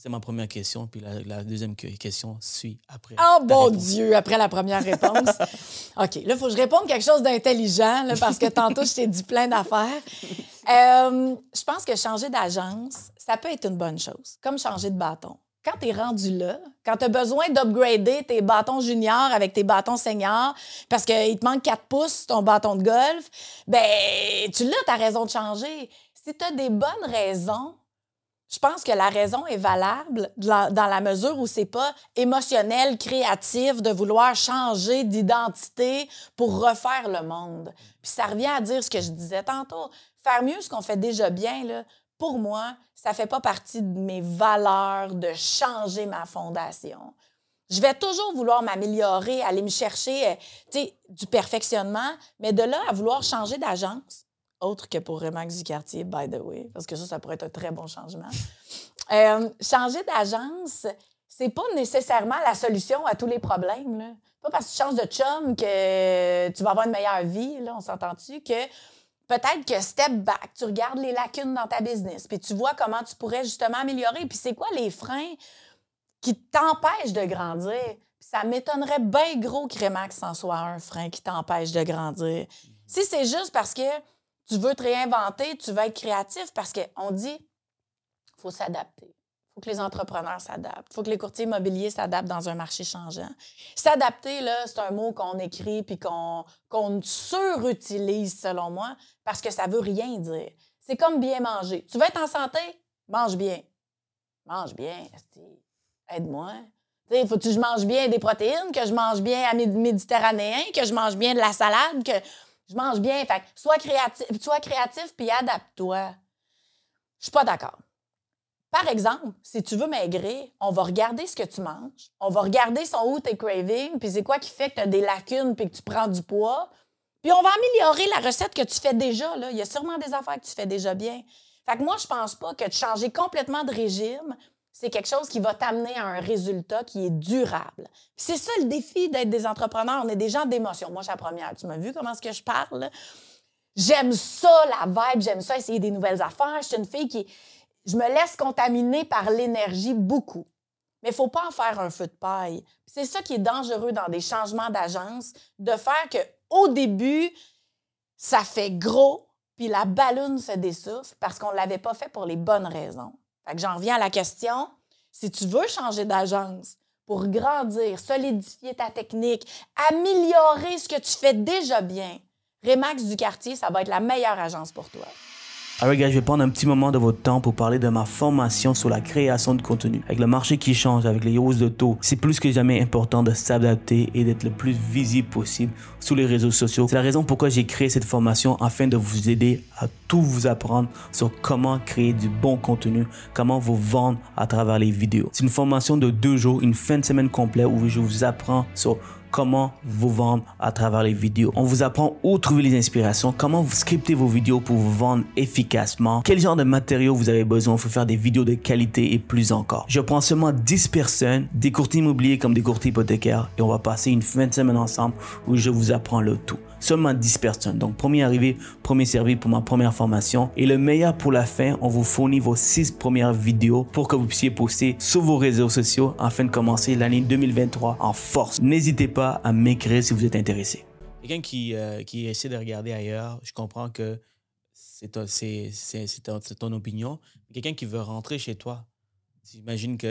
C'est ma première question. Puis la, deuxième question suit après. Oh bon Dieu, après la première réponse. OK, là, il faut que je réponde quelque chose d'intelligent parce que tantôt, je t'ai dit plein d'affaires. Euh, je pense que changer d'agence, ça peut être une bonne chose, comme changer de bâton quand tu es rendu là, quand tu as besoin d'upgrader tes bâtons juniors avec tes bâtons seniors parce qu'il te manque 4 pouces ton bâton de golf, ben tu l'as, ta raison de changer. Si tu as des bonnes raisons, je pense que la raison est valable dans la mesure où c'est pas émotionnel, créatif de vouloir changer d'identité pour refaire le monde. Puis ça revient à dire ce que je disais tantôt, faire mieux ce qu'on fait déjà bien là, pour moi, ça fait pas partie de mes valeurs de changer ma fondation. Je vais toujours vouloir m'améliorer, aller me chercher euh, du perfectionnement, mais de là à vouloir changer d'agence, autre que pour Remax du quartier, by the way, parce que ça, ça pourrait être un très bon changement. Euh, changer d'agence, c'est pas nécessairement la solution à tous les problèmes. Là. Pas parce que tu changes de chum que tu vas avoir une meilleure vie, là, on s'entend-tu, que peut-être que step back, tu regardes les lacunes dans ta business, puis tu vois comment tu pourrais justement améliorer. Puis c'est quoi les freins qui t'empêchent de grandir? Puis ça m'étonnerait bien gros que Remax en soit un frein qui t'empêche de grandir. Si c'est juste parce que tu veux te réinventer, tu veux être créatif, parce qu'on dit faut s'adapter faut que les entrepreneurs s'adaptent. Il faut que les courtiers immobiliers s'adaptent dans un marché changeant. S'adapter, là, c'est un mot qu'on écrit puis qu'on surutilise, selon moi, parce que ça veut rien dire. C'est comme bien manger. Tu veux être en santé? Mange bien. Mange bien. Aide-moi. Il faut que je mange bien des protéines, que je mange bien à méditerranéen, que je mange bien de la salade, que je mange bien. Fait sois créatif, sois créatif puis adapte-toi. Je suis pas d'accord. Par exemple, si tu veux maigrir, on va regarder ce que tu manges, on va regarder son où tes cravings, puis c'est quoi qui fait que tu as des lacunes puis que tu prends du poids. Puis on va améliorer la recette que tu fais déjà. Là. Il y a sûrement des affaires que tu fais déjà bien. Fait que moi, je pense pas que de changer complètement de régime, c'est quelque chose qui va t'amener à un résultat qui est durable. C'est ça le défi d'être des entrepreneurs. On est des gens d'émotion. Moi, je suis la première. Tu m'as vu comment je parle? J'aime ça, la vibe. J'aime ça, essayer des nouvelles affaires. Je suis une fille qui je me laisse contaminer par l'énergie beaucoup. Mais il faut pas en faire un feu de paille. C'est ça qui est dangereux dans des changements d'agence, de faire que au début, ça fait gros, puis la balloune se dessouffle parce qu'on ne l'avait pas fait pour les bonnes raisons. J'en reviens à la question. Si tu veux changer d'agence pour grandir, solidifier ta technique, améliorer ce que tu fais déjà bien, Remax du quartier, ça va être la meilleure agence pour toi. Alors gars, je vais prendre un petit moment de votre temps pour parler de ma formation sur la création de contenu. Avec le marché qui change, avec les hausses de taux, c'est plus que jamais important de s'adapter et d'être le plus visible possible sur les réseaux sociaux. C'est la raison pourquoi j'ai créé cette formation afin de vous aider à tout vous apprendre sur comment créer du bon contenu, comment vous vendre à travers les vidéos. C'est une formation de deux jours, une fin de semaine complète où je vous apprends sur comment vous vendre à travers les vidéos. On vous apprend où trouver les inspirations, comment vous scriptez vos vidéos pour vous vendre efficacement, quel genre de matériaux vous avez besoin pour faire des vidéos de qualité et plus encore. Je prends seulement 10 personnes, des courtiers immobiliers comme des courtiers hypothécaires et on va passer une fin de semaine ensemble où je vous apprends le tout. Seulement 10 personnes. Donc, premier arrivé, premier servi pour ma première formation. Et le meilleur pour la fin, on vous fournit vos 6 premières vidéos pour que vous puissiez poster sur vos réseaux sociaux afin de commencer l'année 2023 en force. N'hésitez pas à m'écrire si vous êtes intéressé. Quelqu'un qui, euh, qui essaie de regarder ailleurs, je comprends que c'est ton, ton, opinion. Quelqu'un qui veut rentrer chez toi, j'imagine que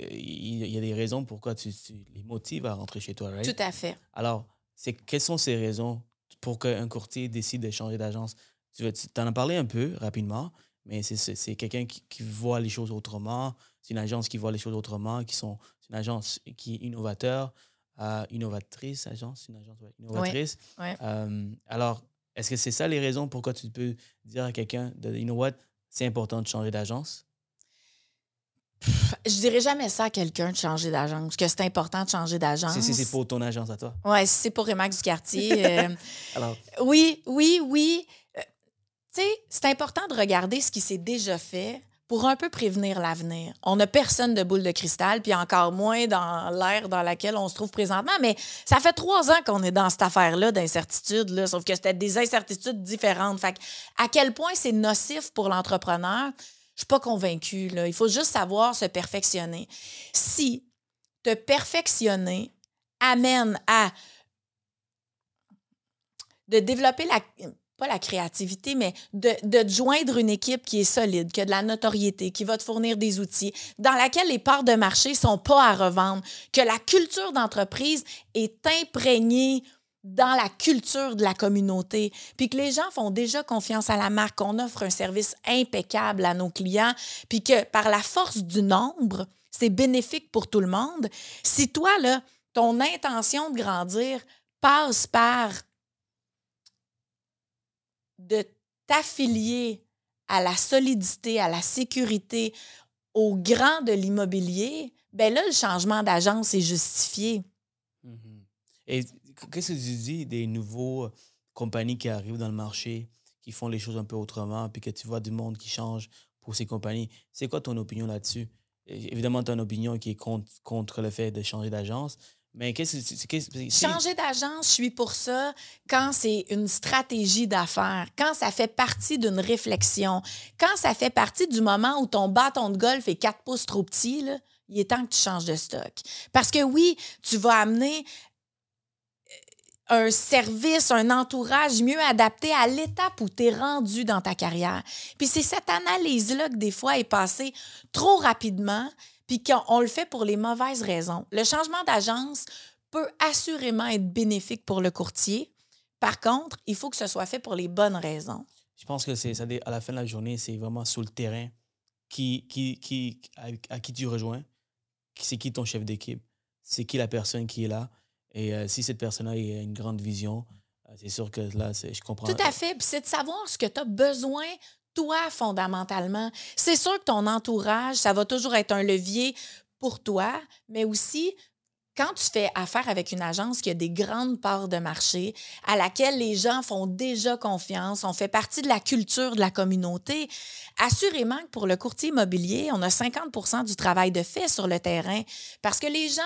euh, il y a des raisons pourquoi tu, les motives à rentrer chez toi, right? Tout à fait. Alors, c'est quelles sont ces raisons pour qu'un courtier décide de changer d'agence? Tu, en as parlé un peu rapidement, mais c'est quelqu'un qui, voit les choses autrement. C'est une agence qui voit les choses autrement, qui sont une agence qui est innovateur, euh, innovatrice, agence, une agence innovatrice. Euh, alors, est-ce que c'est ça les raisons pourquoi tu peux dire à quelqu'un de, you know what, c'est important de changer d'agence? Je dirais jamais ça à quelqu'un de changer d'agence, que c'est important de changer d'agence. Si, c'est pour ton agence à toi. Oui, si c'est pour Remax du quartier. Euh, Alors? Oui, oui, oui. Euh, tu sais, c'est important de regarder ce qui s'est déjà fait pour un peu prévenir l'avenir. On n'a personne de boule de cristal, puis encore moins dans l'ère dans laquelle on se trouve présentement. Mais ça fait trois ans qu'on est dans cette affaire-là d'incertitude, sauf que c'était des incertitudes différentes. Fait à quel point c'est nocif pour l'entrepreneur, je suis pas convaincue. Il faut juste savoir se perfectionner. Si te perfectionner amène à de développer la pas la créativité, mais de, de joindre une équipe qui est solide, qui a de la notoriété, qui va te fournir des outils, dans laquelle les parts de marché sont pas à revendre, que la culture d'entreprise est imprégnée dans la culture de la communauté, puis que les gens font déjà confiance à la marque, qu'on offre un service impeccable à nos clients, puis que par la force du nombre, c'est bénéfique pour tout le monde. Si toi, là, ton intention de grandir passe par de t'affilier à la solidité, à la sécurité, au grand de l'immobilier, ben là, le changement d'agence est justifié. Mm-hmm. Et qu'est-ce que tu dis des nouveaux compagnies qui arrivent dans le marché, qui font les choses un peu autrement, puis que tu vois du monde qui change pour ces compagnies? C'est quoi ton opinion là-dessus? Évidemment, tu as une opinion qui est contre, le fait de changer d'agence, mais qu'est-ce que Changer d'agence, je suis pour ça quand c'est une stratégie d'affaires, quand ça fait partie d'une réflexion, quand ça fait partie du moment où ton bâton de golf est quatre pouces trop petit, là, il est temps que tu changes de stock. Parce que oui, tu vas amener un service, un entourage mieux adapté à l'étape où tu es rendu dans ta carrière. Puis c'est cette analyse-là que des fois est passée trop rapidement, puis qu'on le fait pour les mauvaises raisons. Le changement d'agence peut assurément être bénéfique pour le courtier. Par contre, il faut que ce soit fait pour les bonnes raisons. Je pense que c'est à la fin de la journée, c'est vraiment sur le terrain qui, qui, qui, à qui tu rejoins, c'est qui ton chef d'équipe, c'est qui la personne qui est là. Et euh, si cette personne-là a une grande vision, euh, c'est sûr que là, je comprends. Tout à fait. Puis c'est de savoir ce que tu as besoin, toi, fondamentalement. C'est sûr que ton entourage, ça va toujours être un levier pour toi, mais aussi quand tu fais affaire avec une agence qui a des grandes parts de marché, à laquelle les gens font déjà confiance, on fait partie de la culture de la communauté, assurément que pour le courtier immobilier, on a 50% du travail de fait sur le terrain parce que les gens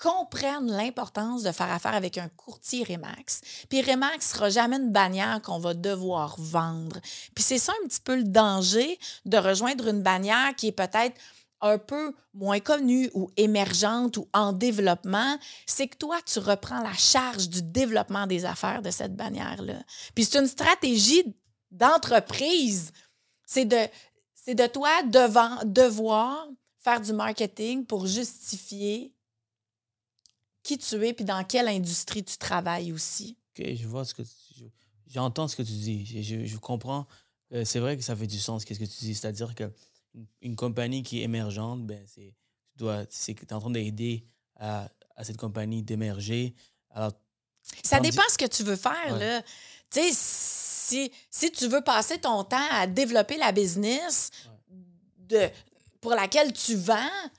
comprennent l'importance de faire affaire avec un courtier Remax. Puis Remax sera jamais une bannière qu'on va devoir vendre. Puis c'est ça un petit peu le danger de rejoindre une bannière qui est peut-être un peu moins connue ou émergente ou en développement, c'est que toi, tu reprends la charge du développement des affaires de cette bannière-là. Puis c'est une stratégie d'entreprise. C'est de, c'est de toi devant, devoir faire du marketing pour justifier qui tu es puis dans quelle industrie tu travailles aussi. OK, je vois ce que tu, j'entends ce que tu dis. Je, je, comprends. Euh, c'est vrai que ça fait du sens qu'est-ce que tu dis, c'est-à-dire que une, compagnie qui est émergente, ben c'est tu dois c'est es en train d'aider à, à, cette compagnie d'émerger. Alors ça dépend ce que tu veux faire là. Tu sais si, si tu veux passer ton temps à développer la business de pour laquelle tu vends,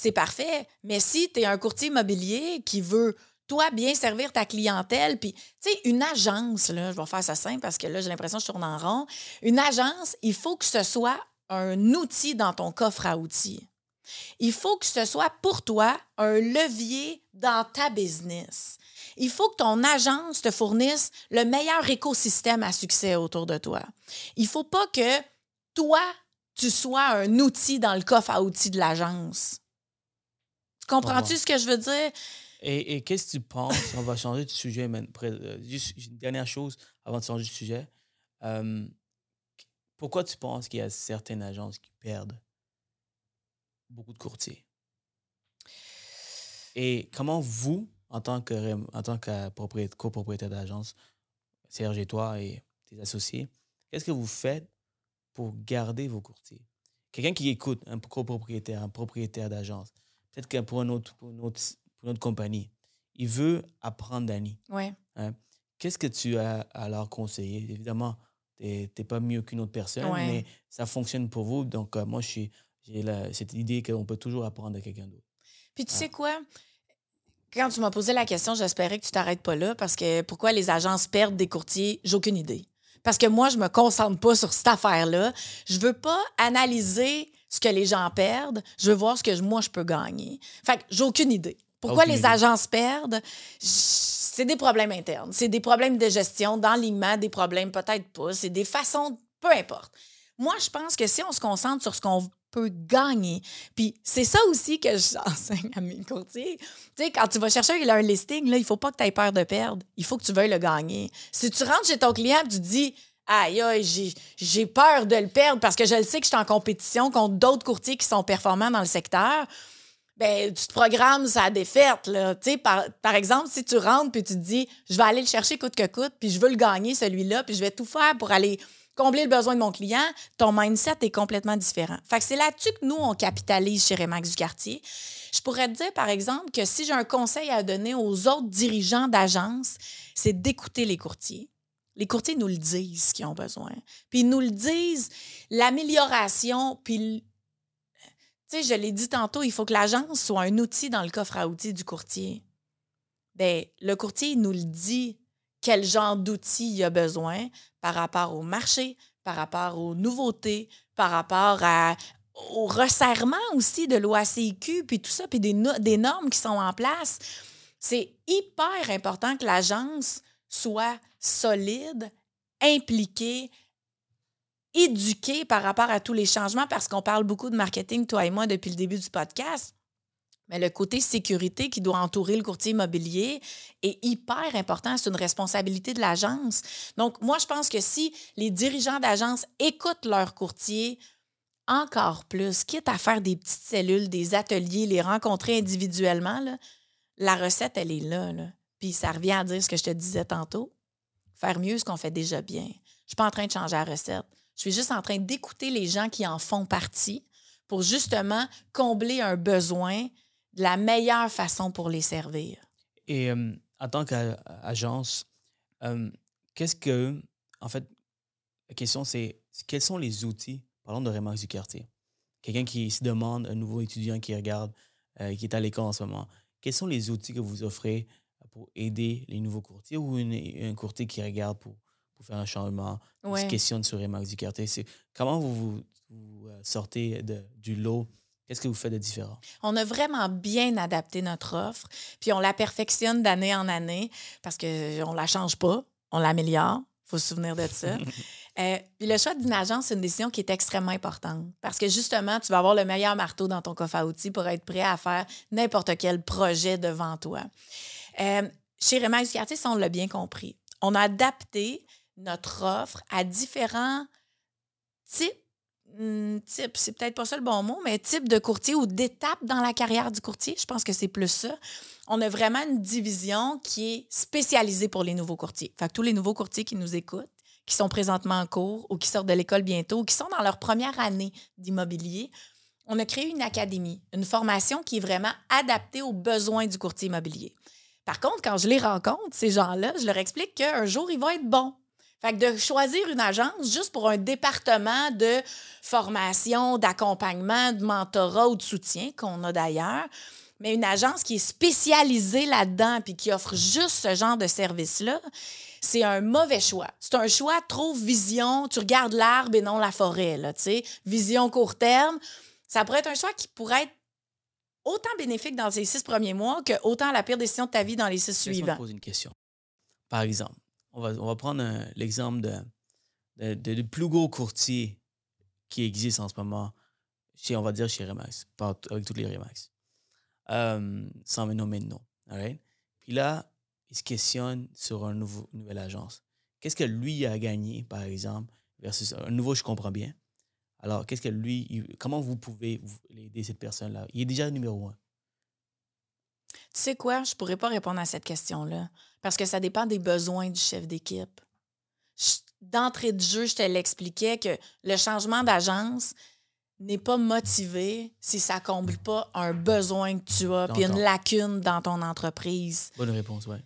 c'est parfait. Mais si tu es un courtier immobilier qui veut, toi, bien servir ta clientèle, puis, tu sais, une agence, là, je vais faire ça simple parce que là, j'ai l'impression que je tourne en rond. Une agence, il faut que ce soit un outil dans ton coffre à outils. Il faut que ce soit pour toi un levier dans ta business. Il faut que ton agence te fournisse le meilleur écosystème à succès autour de toi. Il faut pas que toi, tu sois un outil dans le coffre à outils de l'agence. Comprends-tu ce que je veux dire? Et, et qu'est-ce que tu penses? On va changer de sujet. Mais, juste une dernière chose avant de changer de sujet. Euh, pourquoi tu penses qu'il y a certaines agences qui perdent beaucoup de courtiers? Et comment vous, en tant que, en tant que copropriétaire d'agence, Serge et toi et tes associés, qu'est-ce que vous faites pour garder vos courtiers? Quelqu'un qui écoute, un copropriétaire, un propriétaire d'agence, peut-être que pour, un autre, pour, une autre, pour autre compagnie, il veut apprendre d'Annie. Ouais. Hein? Qu'est-ce que tu as à leur conseiller? Évidemment, tu n'es pas mieux qu'une autre personne, mais ça fonctionne pour vous. Donc, euh, moi, j'ai cette idée qu'on peut toujours apprendre de quelqu'un d'autre. Puis, tu sais quoi? Quand tu m'as posé la question, j'espérais que tu t'arrêtes pas là parce que pourquoi les agences perdent des courtiers, j'ai aucune idée. Parce que moi, je me concentre pas sur cette affaire-là. Je veux pas analyser ce que les gens perdent. Je veux voir ce que moi, je peux gagner. Fait que j'ai aucune idée. Pourquoi les agences perdent? C'est des problèmes internes. C'est des problèmes de gestion, d'enlignement, des problèmes peut-être pas. C'est des façons, peu importe. Moi, je pense que si on se concentre sur ce qu'on peut gagner. Puis c'est ça aussi que j'enseigne à mes courtiers. Tu sais, quand tu vas chercher un listing, là, il faut pas que tu aies peur de perdre. Il faut que tu veuilles le gagner. Si tu rentres chez ton client et tu dis Aïe, aïe, j'ai peur de le perdre parce que je le sais que je suis en compétition contre d'autres courtiers qui sont performants dans le secteur. Ben, tu te programmes sa défaite. Là. Par, par exemple, si tu rentres puis tu te dis, je vais aller le chercher coûte que coûte, puis je veux le gagner, celui-là, puis je vais tout faire pour aller combler le besoin de mon client, ton mindset est complètement différent. Fait que c'est là-dessus que nous, on capitalise chez Remax du quartier. Je pourrais te dire, par exemple, que si j'ai un conseil à donner aux autres dirigeants d'agence, c'est d'écouter les courtiers. Les courtiers nous le disent qu'ils ont besoin. Puis ils nous le disent, l'amélioration, puis tu sais, je l'ai dit tantôt, il faut que l'agence soit un outil dans le coffre à outils du courtier. Bien, le courtier nous le dit quel genre d'outils il a besoin par rapport au marché, par rapport aux nouveautés, par rapport au resserrement aussi de l'OACIQ, puis tout ça, puis des, des normes qui sont en place. C'est hyper important que l'agence soit solide, impliquée, éduquée par rapport à tous les changements, parce qu'on parle beaucoup de marketing, toi et moi, depuis le début du podcast. Mais le côté sécurité qui doit entourer le courtier immobilier est hyper important. C'est une responsabilité de l'agence. Donc, moi, je pense que si les dirigeants d'agence écoutent leur courtier encore plus, quitte à faire des petites cellules, des ateliers, les rencontrer individuellement, la recette, elle est là. Puis ça revient à dire ce que je te disais tantôt. Faire mieux ce qu'on fait déjà bien. Je ne suis pas en train de changer la recette. Je suis juste en train d'écouter les gens qui en font partie pour justement combler un besoin de la meilleure façon pour les servir. Et euh, en tant qu'agence, euh, qu'est-ce que, en fait, la question c'est quels sont les outils, parlons de Remax du quartier, quelqu'un qui se demande, un nouveau étudiant qui regarde, euh, qui est à l'école en ce moment, quels sont les outils que vous offrez pour aider les nouveaux courtiers ou un courtier qui regarde pour, pour faire un changement, qui se questionne sur Remax du quartier? Comment vous, vous, sortez de, du lot? Qu'est-ce que vous faites de différent? On a vraiment bien adapté notre offre, puis on la perfectionne d'année en année parce qu'on ne la change pas, on l'améliore. Il faut se souvenir de ça. Euh, puis le choix d'une agence, c'est une décision qui est extrêmement importante parce que justement, tu vas avoir le meilleur marteau dans ton coffre à outils pour être prêt à faire n'importe quel projet devant toi. Euh, chez Remax du quartier, on l'a bien compris. On a adapté notre offre à différents types Hmm, type, c'est peut-être pas ça le bon mot, mais type de courtier ou d'étape dans la carrière du courtier. Je pense que c'est plus ça. On a vraiment une division qui est spécialisée pour les nouveaux courtiers. Fait que tous les nouveaux courtiers qui nous écoutent, qui sont présentement en cours ou qui sortent de l'école bientôt ou qui sont dans leur première année d'immobilier, on a créé une académie, une formation qui est vraiment adaptée aux besoins du courtier immobilier. Par contre, quand je les rencontre, ces gens-là, je leur explique qu'un jour, ils vont être bons. Fait que de choisir une agence juste pour un département de formation, d'accompagnement, de mentorat ou de soutien qu'on a d'ailleurs, mais une agence qui est spécialisée là-dedans puis qui offre juste ce genre de service-là, c'est un mauvais choix. C'est un choix trop vision, tu regardes l'arbre et non la forêt, là, tu sais. Vision court terme, ça pourrait être un choix qui pourrait être autant bénéfique dans ces six premiers mois que autant la pire décision de ta vie dans les six Laisse-moi te suivants. poser une question. Par exemple, on va, on va prendre l'exemple de, de, plus gros courtier qui existe en ce moment, chez, on va dire chez Remax, pas avec toutes les Remax, euh, sans me nommer de nom. right? Puis là, il se questionne sur un nouveau, une nouvelle agence. Qu'est-ce que lui a gagné, par exemple, versus un nouveau, je comprends bien. Alors, qu'est-ce que lui, il- comment vous pouvez aider cette personne-là? Il est déjà numéro un. Tu sais quoi? Je pourrais pas répondre à cette question-là parce que ça dépend des besoins du chef d'équipe. D'entrée de jeu, je te l'expliquais que le changement d'agence n'est pas motivé si ça comble pas un besoin que tu as puis une lacune dans ton entreprise. Bonne réponse, ouais.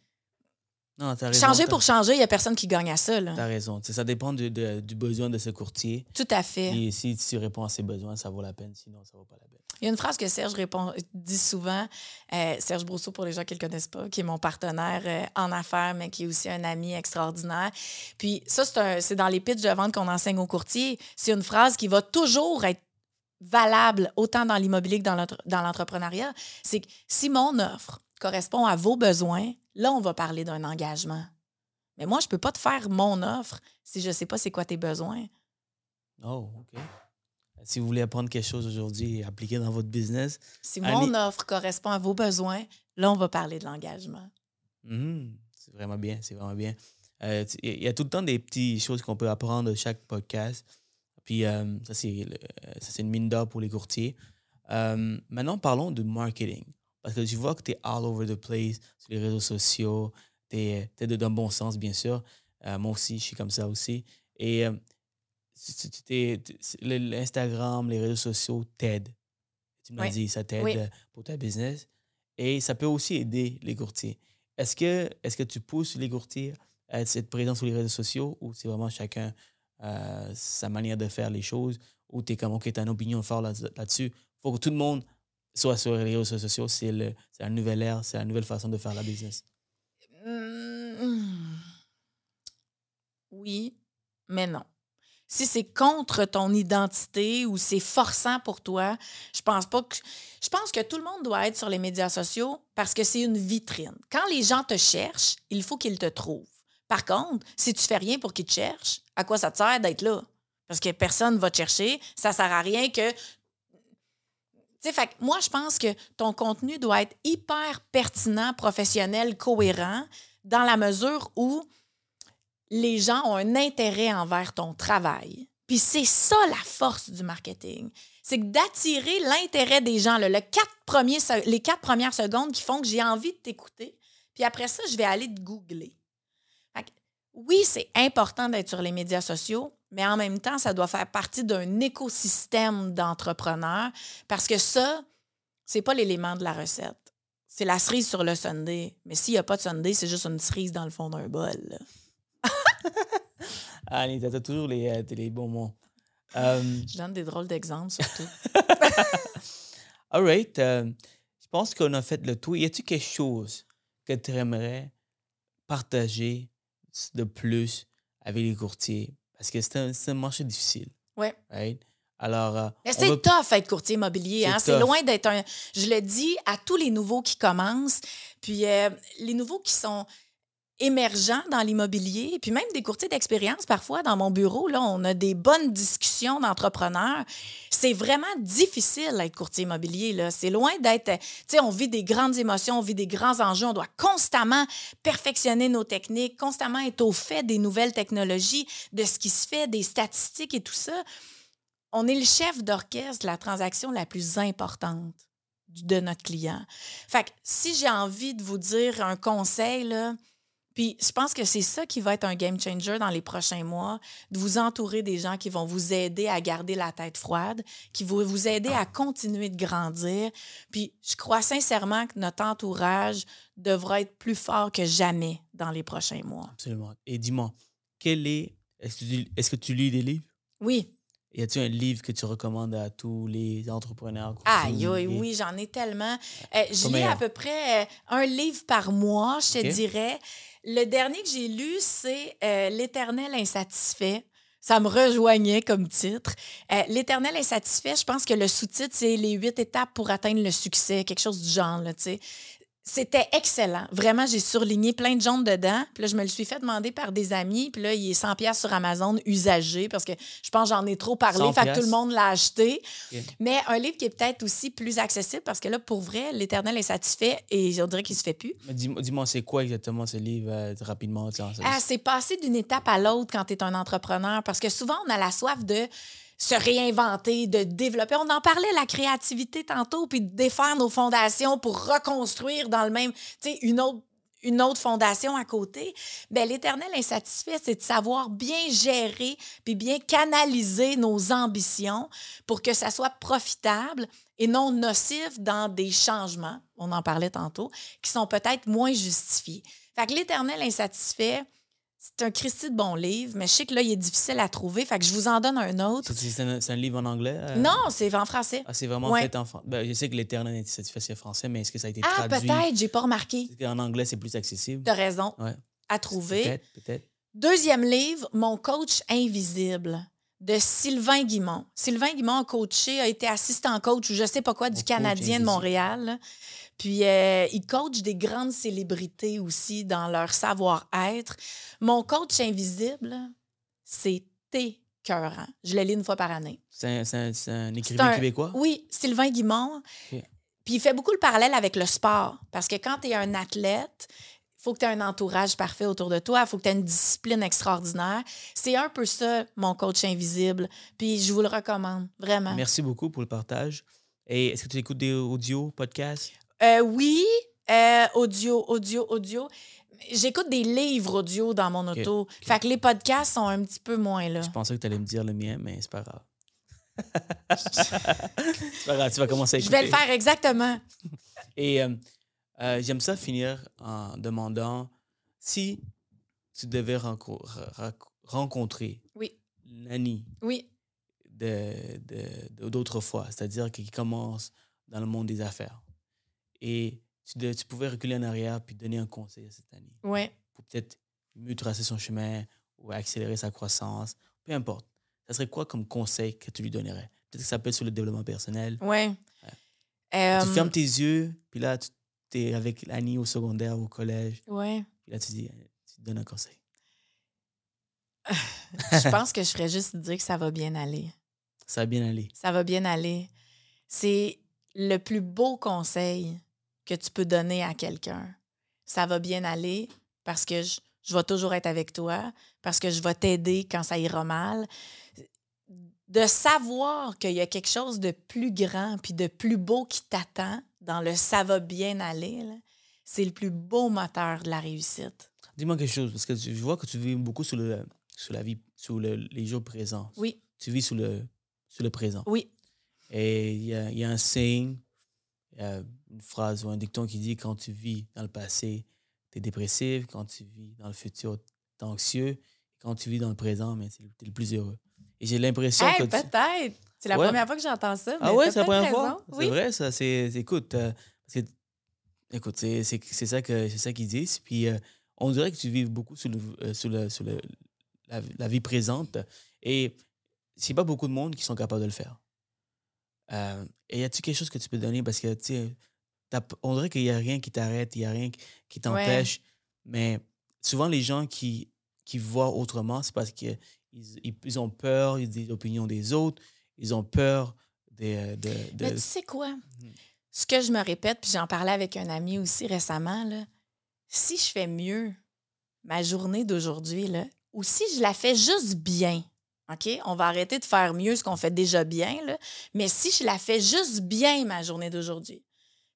Non, t'as raison. Changer pour changer, il n'y a personne qui gagne à ça. là. T'as raison. Ça dépend de- de- du besoin de ce courtier. Tout à fait. Et si tu réponds à ses besoins, ça vaut la peine. Sinon, ça vaut pas la peine. Il y a une phrase que Serge répond, dit souvent, euh, Serge Brousseau, pour les gens qui ne le connaissent pas, qui est mon partenaire euh, en affaires, mais qui est aussi un ami extraordinaire. Puis ça, c'est un- c'est dans les pitchs de vente qu'on enseigne aux courtiers. C'est une phrase qui va toujours être valable autant dans l'immobilier que dans l'entre- dans l'entrepreneuriat. C'est que si mon offre correspond à vos besoins, là, on va parler d'un engagement. Mais moi, je ne peux pas te faire mon offre si je ne sais pas c'est quoi tes besoins. Oh, OK. Si vous voulez apprendre quelque chose aujourd'hui et appliquer dans votre business, Si mon offre correspond à vos besoins, là, on va parler de l'engagement. mhm, c'est vraiment bien. C'est vraiment bien. Euh, Il y a tout le temps des petites choses qu'on peut apprendre de chaque podcast. Puis euh, ça, c'est le- ça, c'est une mine d'or pour les courtiers. Euh, maintenant, parlons de marketing. Parce que je vois que tu es all over the place sur les réseaux sociaux. Tu es, dans le bon sens, bien sûr. Euh, moi aussi, je suis comme ça aussi. Et euh, tu- tu- tu tu- l'Instagram, les réseaux sociaux t'aident. Tu Oui. dit, ça t'aide Oui. euh, pour ta business. Et ça peut aussi aider les courtiers. Est-ce que, est que tu pousses les courtiers à être présents sur les réseaux sociaux ou c'est vraiment chacun euh, sa manière de faire les choses ou tu es comme, OK, tu as une opinion forte là- là-dessus? Il faut que tout le monde soit sur les réseaux sociaux. C'est la nouvelle ère, c'est la nouvelle façon de faire la business. Hmm. Oui, mais non. Si c'est contre ton identité ou c'est forçant pour toi, je pense pas que. Je pense que tout le monde doit être sur les médias sociaux parce que c'est une vitrine. Quand les gens te cherchent, il faut qu'ils te trouvent. Par contre, si tu fais rien pour qu'ils te cherchent, à quoi ça te sert d'être là? Parce que personne va te chercher, ça sert à rien que sais, fait moi, je pense que ton contenu doit être hyper pertinent, professionnel, cohérent, dans la mesure où les gens ont un intérêt envers ton travail. Puis c'est ça la force du marketing. C'est d'attirer l'intérêt des gens, les quatre premières secondes qui font que j'ai envie de t'écouter. Puis après ça, je vais aller te googler. Oui, c'est important d'être sur les médias sociaux, mais en même temps, ça doit faire partie d'un écosystème d'entrepreneurs parce que ça, c'est pas l'élément de la recette. C'est la cerise sur le Sunday. Mais s'il n'y a pas de Sunday, c'est juste une cerise dans le fond d'un bol. Annie, t'as toujours les, euh, les bons mots. Euh, Je donne des drôles d'exemples, surtout. all right. euh, je pense qu'on a fait le tour. Y a-t-il quelque chose que tu aimerais partager de plus avec les courtiers? Parce que c'est un, marché difficile. Right? Alors, euh, Mais c'est va- tough être courtier immobilier. C'est Hein? Loin d'être un. Je le dis à tous les nouveaux qui commencent, puis euh, les nouveaux qui sont émergents dans l'immobilier, puis même des courtiers d'expérience parfois dans mon bureau, là, on a des bonnes discussions d'entrepreneurs. C'est vraiment difficile d'être courtier immobilier. C'est loin d'être. Tu sais, on vit des grandes émotions, on vit des grands enjeux, on doit constamment perfectionner nos techniques, constamment être au fait des nouvelles technologies, de ce qui se fait, des statistiques et tout ça on est le chef d'orchestre de la transaction la plus importante de notre client. Fait que si j'ai envie de vous dire un conseil, là, puis je pense que c'est ça qui va être un game changer dans les prochains mois, de vous entourer des gens qui vont vous aider à garder la tête froide, qui vont vous aider à continuer de grandir. Puis je crois sincèrement que notre entourage devra être plus fort que jamais dans les prochains mois. Absolument. Et dis-moi, quel est. Est-ce que, tu- est-ce que tu lis des livres? Oui. Y a-t-il un livre que tu recommandes à tous les entrepreneurs? Aïe, aïe, Et- oui, j'en ai tellement. Euh, je lis à peu près euh, un livre par mois, je te dirais. Le dernier que j'ai lu, c'est euh, L'Éternel insatisfait Ça me rejoignait comme titre. Euh, L'Éternel est satisfait. Je pense que le sous-titre, c'est les huit étapes pour atteindre le succès, quelque chose du genre, là. C'était excellent. Vraiment, j'ai surligné plein de jaunes dedans. Puis là, je me le suis fait demander par des amis. Puis là, il est 100 pièces sur Amazon usagé parce que je pense que j'en ai trop parlé. 100 Fait que tout le monde l'a acheté. Mais un livre qui est peut-être aussi plus accessible parce que là, pour vrai, l'Éternel est satisfait et on dirait qu'il se fait plus. Dis-moi, c'est quoi exactement ce livre euh, rapidement? ça- Ah, c'est passer d'une étape à l'autre quand tu es un entrepreneur parce que souvent, on a la soif de se réinventer, de développer. On en parlait, la créativité tantôt, puis de défaire nos fondations pour reconstruire dans le même, tu sais, une autre une autre fondation à côté, ben l'éternel insatisfait, c'est de savoir bien gérer puis bien canaliser nos ambitions pour que ça soit profitable et non nocif dans des changements, on en parlait tantôt, qui sont peut-être moins justifiés. Fait que l'éternel insatisfait, c'est un Christy de bon livre, mais je sais que là, il est difficile à trouver, fait que je vous en donne un autre. C'est, un, livre en anglais? euh? Non, c'est en français. Ah, c'est vraiment Ouais. fait en français. Ben, je sais que l'éternel est satisfait, c'est français, mais est-ce que ça a été Ah, traduit? peut-être, j'ai pas remarqué. Qu'en anglais, c'est plus accessible? T'as raison. Ouais. À trouver. Peut-être, peut-être. Deuxième livre, Mon coach invisible de Sylvain Guimont. Sylvain Guimont a coaché, a été assistant coach ou je sais pas quoi du Canadien de. Montréal. Puis euh, il coach des grandes célébrités aussi dans leur savoir-être. Mon coach invisible, c'est écœurant. Je le lis une fois par année. C'est un, écrivain un- québécois? Oui, Sylvain Guimont. Ok. Puis il fait beaucoup le parallèle avec le sport. Parce que quand tu es un athlète, il faut que tu aies un entourage parfait autour de toi. Il faut que tu aies une discipline extraordinaire. C'est un peu ça, mon coach invisible. Puis je vous le recommande, vraiment. Merci beaucoup pour le partage. Et est-ce que tu écoutes des audios, podcasts? Euh, oui, euh, audio, audio, audio. J'écoute des livres audio dans mon auto. Fait que les podcasts sont un petit peu moins là. Je pensais que tu allais me dire le mien, mais c'est pas grave. c'est pas grave, tu vas commencer à Je écouter. vais le faire exactement. Et euh, j'aime ça finir en demandant si tu devais rencontrer Oui, Nani oui. de, de- de- d'autrefois, c'est-à-dire qui commence dans le monde des affaires, et tu, de- tu pouvais reculer en arrière puis donner un conseil à cette Annie Oui. pour peut-être mieux tracer son chemin ou accélérer sa croissance, peu importe. Ça serait quoi comme conseil que tu lui donnerais? Peut-être que ça peut être sur le développement personnel. Oui. Tu Euh, fermes tes yeux, puis là, tu es avec Annie au secondaire, au collège, ouais. puis là, tu dis, tu donnes un conseil. Je pense que je ferais juste dire que ça va bien aller. Ça va bien aller. Ça va bien aller. C'est le plus beau conseil que tu peux donner à quelqu'un. Ça va bien aller parce que je, je vais toujours être avec toi, parce que je vais t'aider quand ça ira mal. De savoir qu'il y a quelque chose de plus grand puis de plus beau qui t'attend dans le ça va bien aller, c'est le plus beau moteur de la réussite. Dis-moi quelque chose, parce que je vois que tu vis beaucoup sur, le, sur la vie, sur le- les jours présents. Oui, Tu vis sur le, sur le présent. oui, Et il y y a un y a une phrase ou un dicton qui dit quand tu vis dans le passé, tu es dépressif. Quand tu vis dans le futur, tu es anxieux. Quand tu vis dans le présent, tu es le plus heureux. Et j'ai l'impression Hey, que. tu- peut-être. C'est la Ouais. première fois que j'entends ça. Ah mais ouais, c'est la première fois? C'est vrai, ça. C'est, écoute, euh, écoute c'est, ça, que, c'est ça qu'ils disent. Puis euh, on dirait que tu vis beaucoup sur, le, euh, sur, le, sur le- la, la vie présente. Et c'est pas beaucoup de monde qui sont capables de le faire. Euh, et y a-t-il quelque chose que tu peux donner? Parce que, tu sais, on dirait qu'il n'y a rien qui t'arrête, il n'y a rien qui- t'empêche. Mais souvent, les gens qui, qui voient autrement, c'est parce qu'ils ils, ils ont peur des opinions des autres, ils ont peur des, de, de- Mais tu sais quoi? Mhm. Ce que je me répète, puis j'en parlais avec un ami aussi récemment, là, si je fais mieux ma journée d'aujourd'hui, ou si je la fais juste bien, OK? On va arrêter de faire mieux ce qu'on fait déjà bien, là, mais si je la fais juste bien ma journée d'aujourd'hui,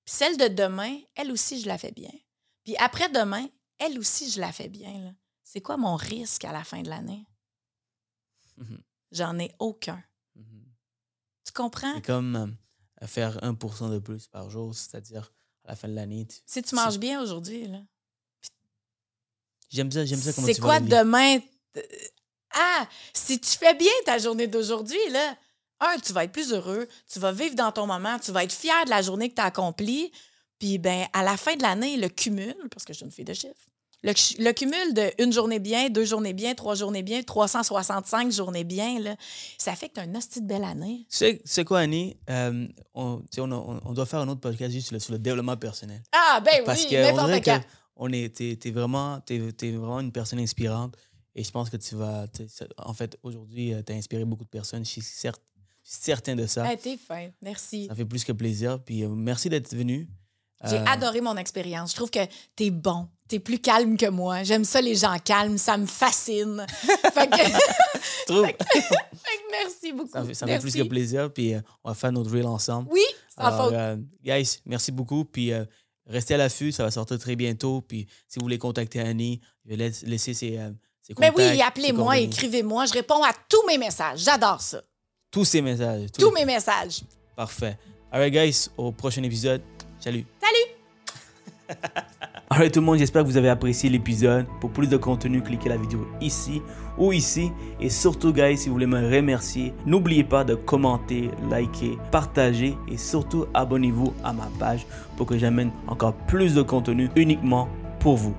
puis celle de demain, elle aussi, je la fais bien. Puis après-demain, elle aussi, je la fais bien. C'est quoi mon risque à la fin de l'année? Mhm. J'en ai aucun. Mhm. Tu comprends? C'est comme euh, faire 1% de plus par jour, c'est-à-dire à la fin de l'année. tu- Si tu manges bien aujourd'hui, là. J'aime ça, j'aime ça comment C'est quoi demain? Ah, si tu fais bien ta journée d'aujourd'hui, là, un, tu vas être plus heureux, tu vas vivre dans ton moment, tu vas être fier de la journée que tu as accomplie. Puis, ben, à la fin de l'année, le cumul, parce que je suis une fille de chiffres, Le, cumul de une journée bien, deux journées bien, trois journées bien, 365 journées bien, là, ça fait que tu as une hostie de belle année. Tu sais, tu sais quoi, Annie? Euh, on, on, a- on- on doit faire un autre podcast juste sur le, sur le développement personnel. Ah, ben Parce oui, que on n'importe dirait quand. que on est, t'es, t'es vraiment, vraiment une personne inspirante. Et je pense que tu vas. En fait, aujourd'hui, tu as inspiré beaucoup de personnes. Je suis, cer- je suis certain de ça. Hey, t'es fin, merci. Ça fait plus que plaisir. Puis euh, merci d'être venu. J'ai Euh, adoré mon expérience. Je trouve que t'es bon. T'es plus calme que moi. J'aime ça, les gens calmes. Ça me fascine. fait, que, fait que merci beaucoup. ça fait, ça fait plus que plaisir. Puis euh, on va faire notre reel ensemble. Oui, sans Alors, faute. euh, guys, merci beaucoup. Puis euh, restez à l'affût, ça va sortir très bientôt. Puis si vous voulez contacter Annie, je vais laisser ses, ses Mais contacts. oui, ses appelez-moi, écrivez-moi. Je réponds à tous mes messages. J'adore ça. Tous ces messages. Tous mes messages. Parfait. Alright, guys, au prochain épisode. Salut. Salut! Alright, tout le monde, j'espère que vous avez apprécié l'épisode. Pour plus de contenu, cliquez la vidéo ici ou ici. Et surtout, guys, si vous voulez me remercier, n'oubliez pas de commenter, liker, partager et surtout abonnez-vous à ma page pour que j'amène encore plus de contenu uniquement pour vous.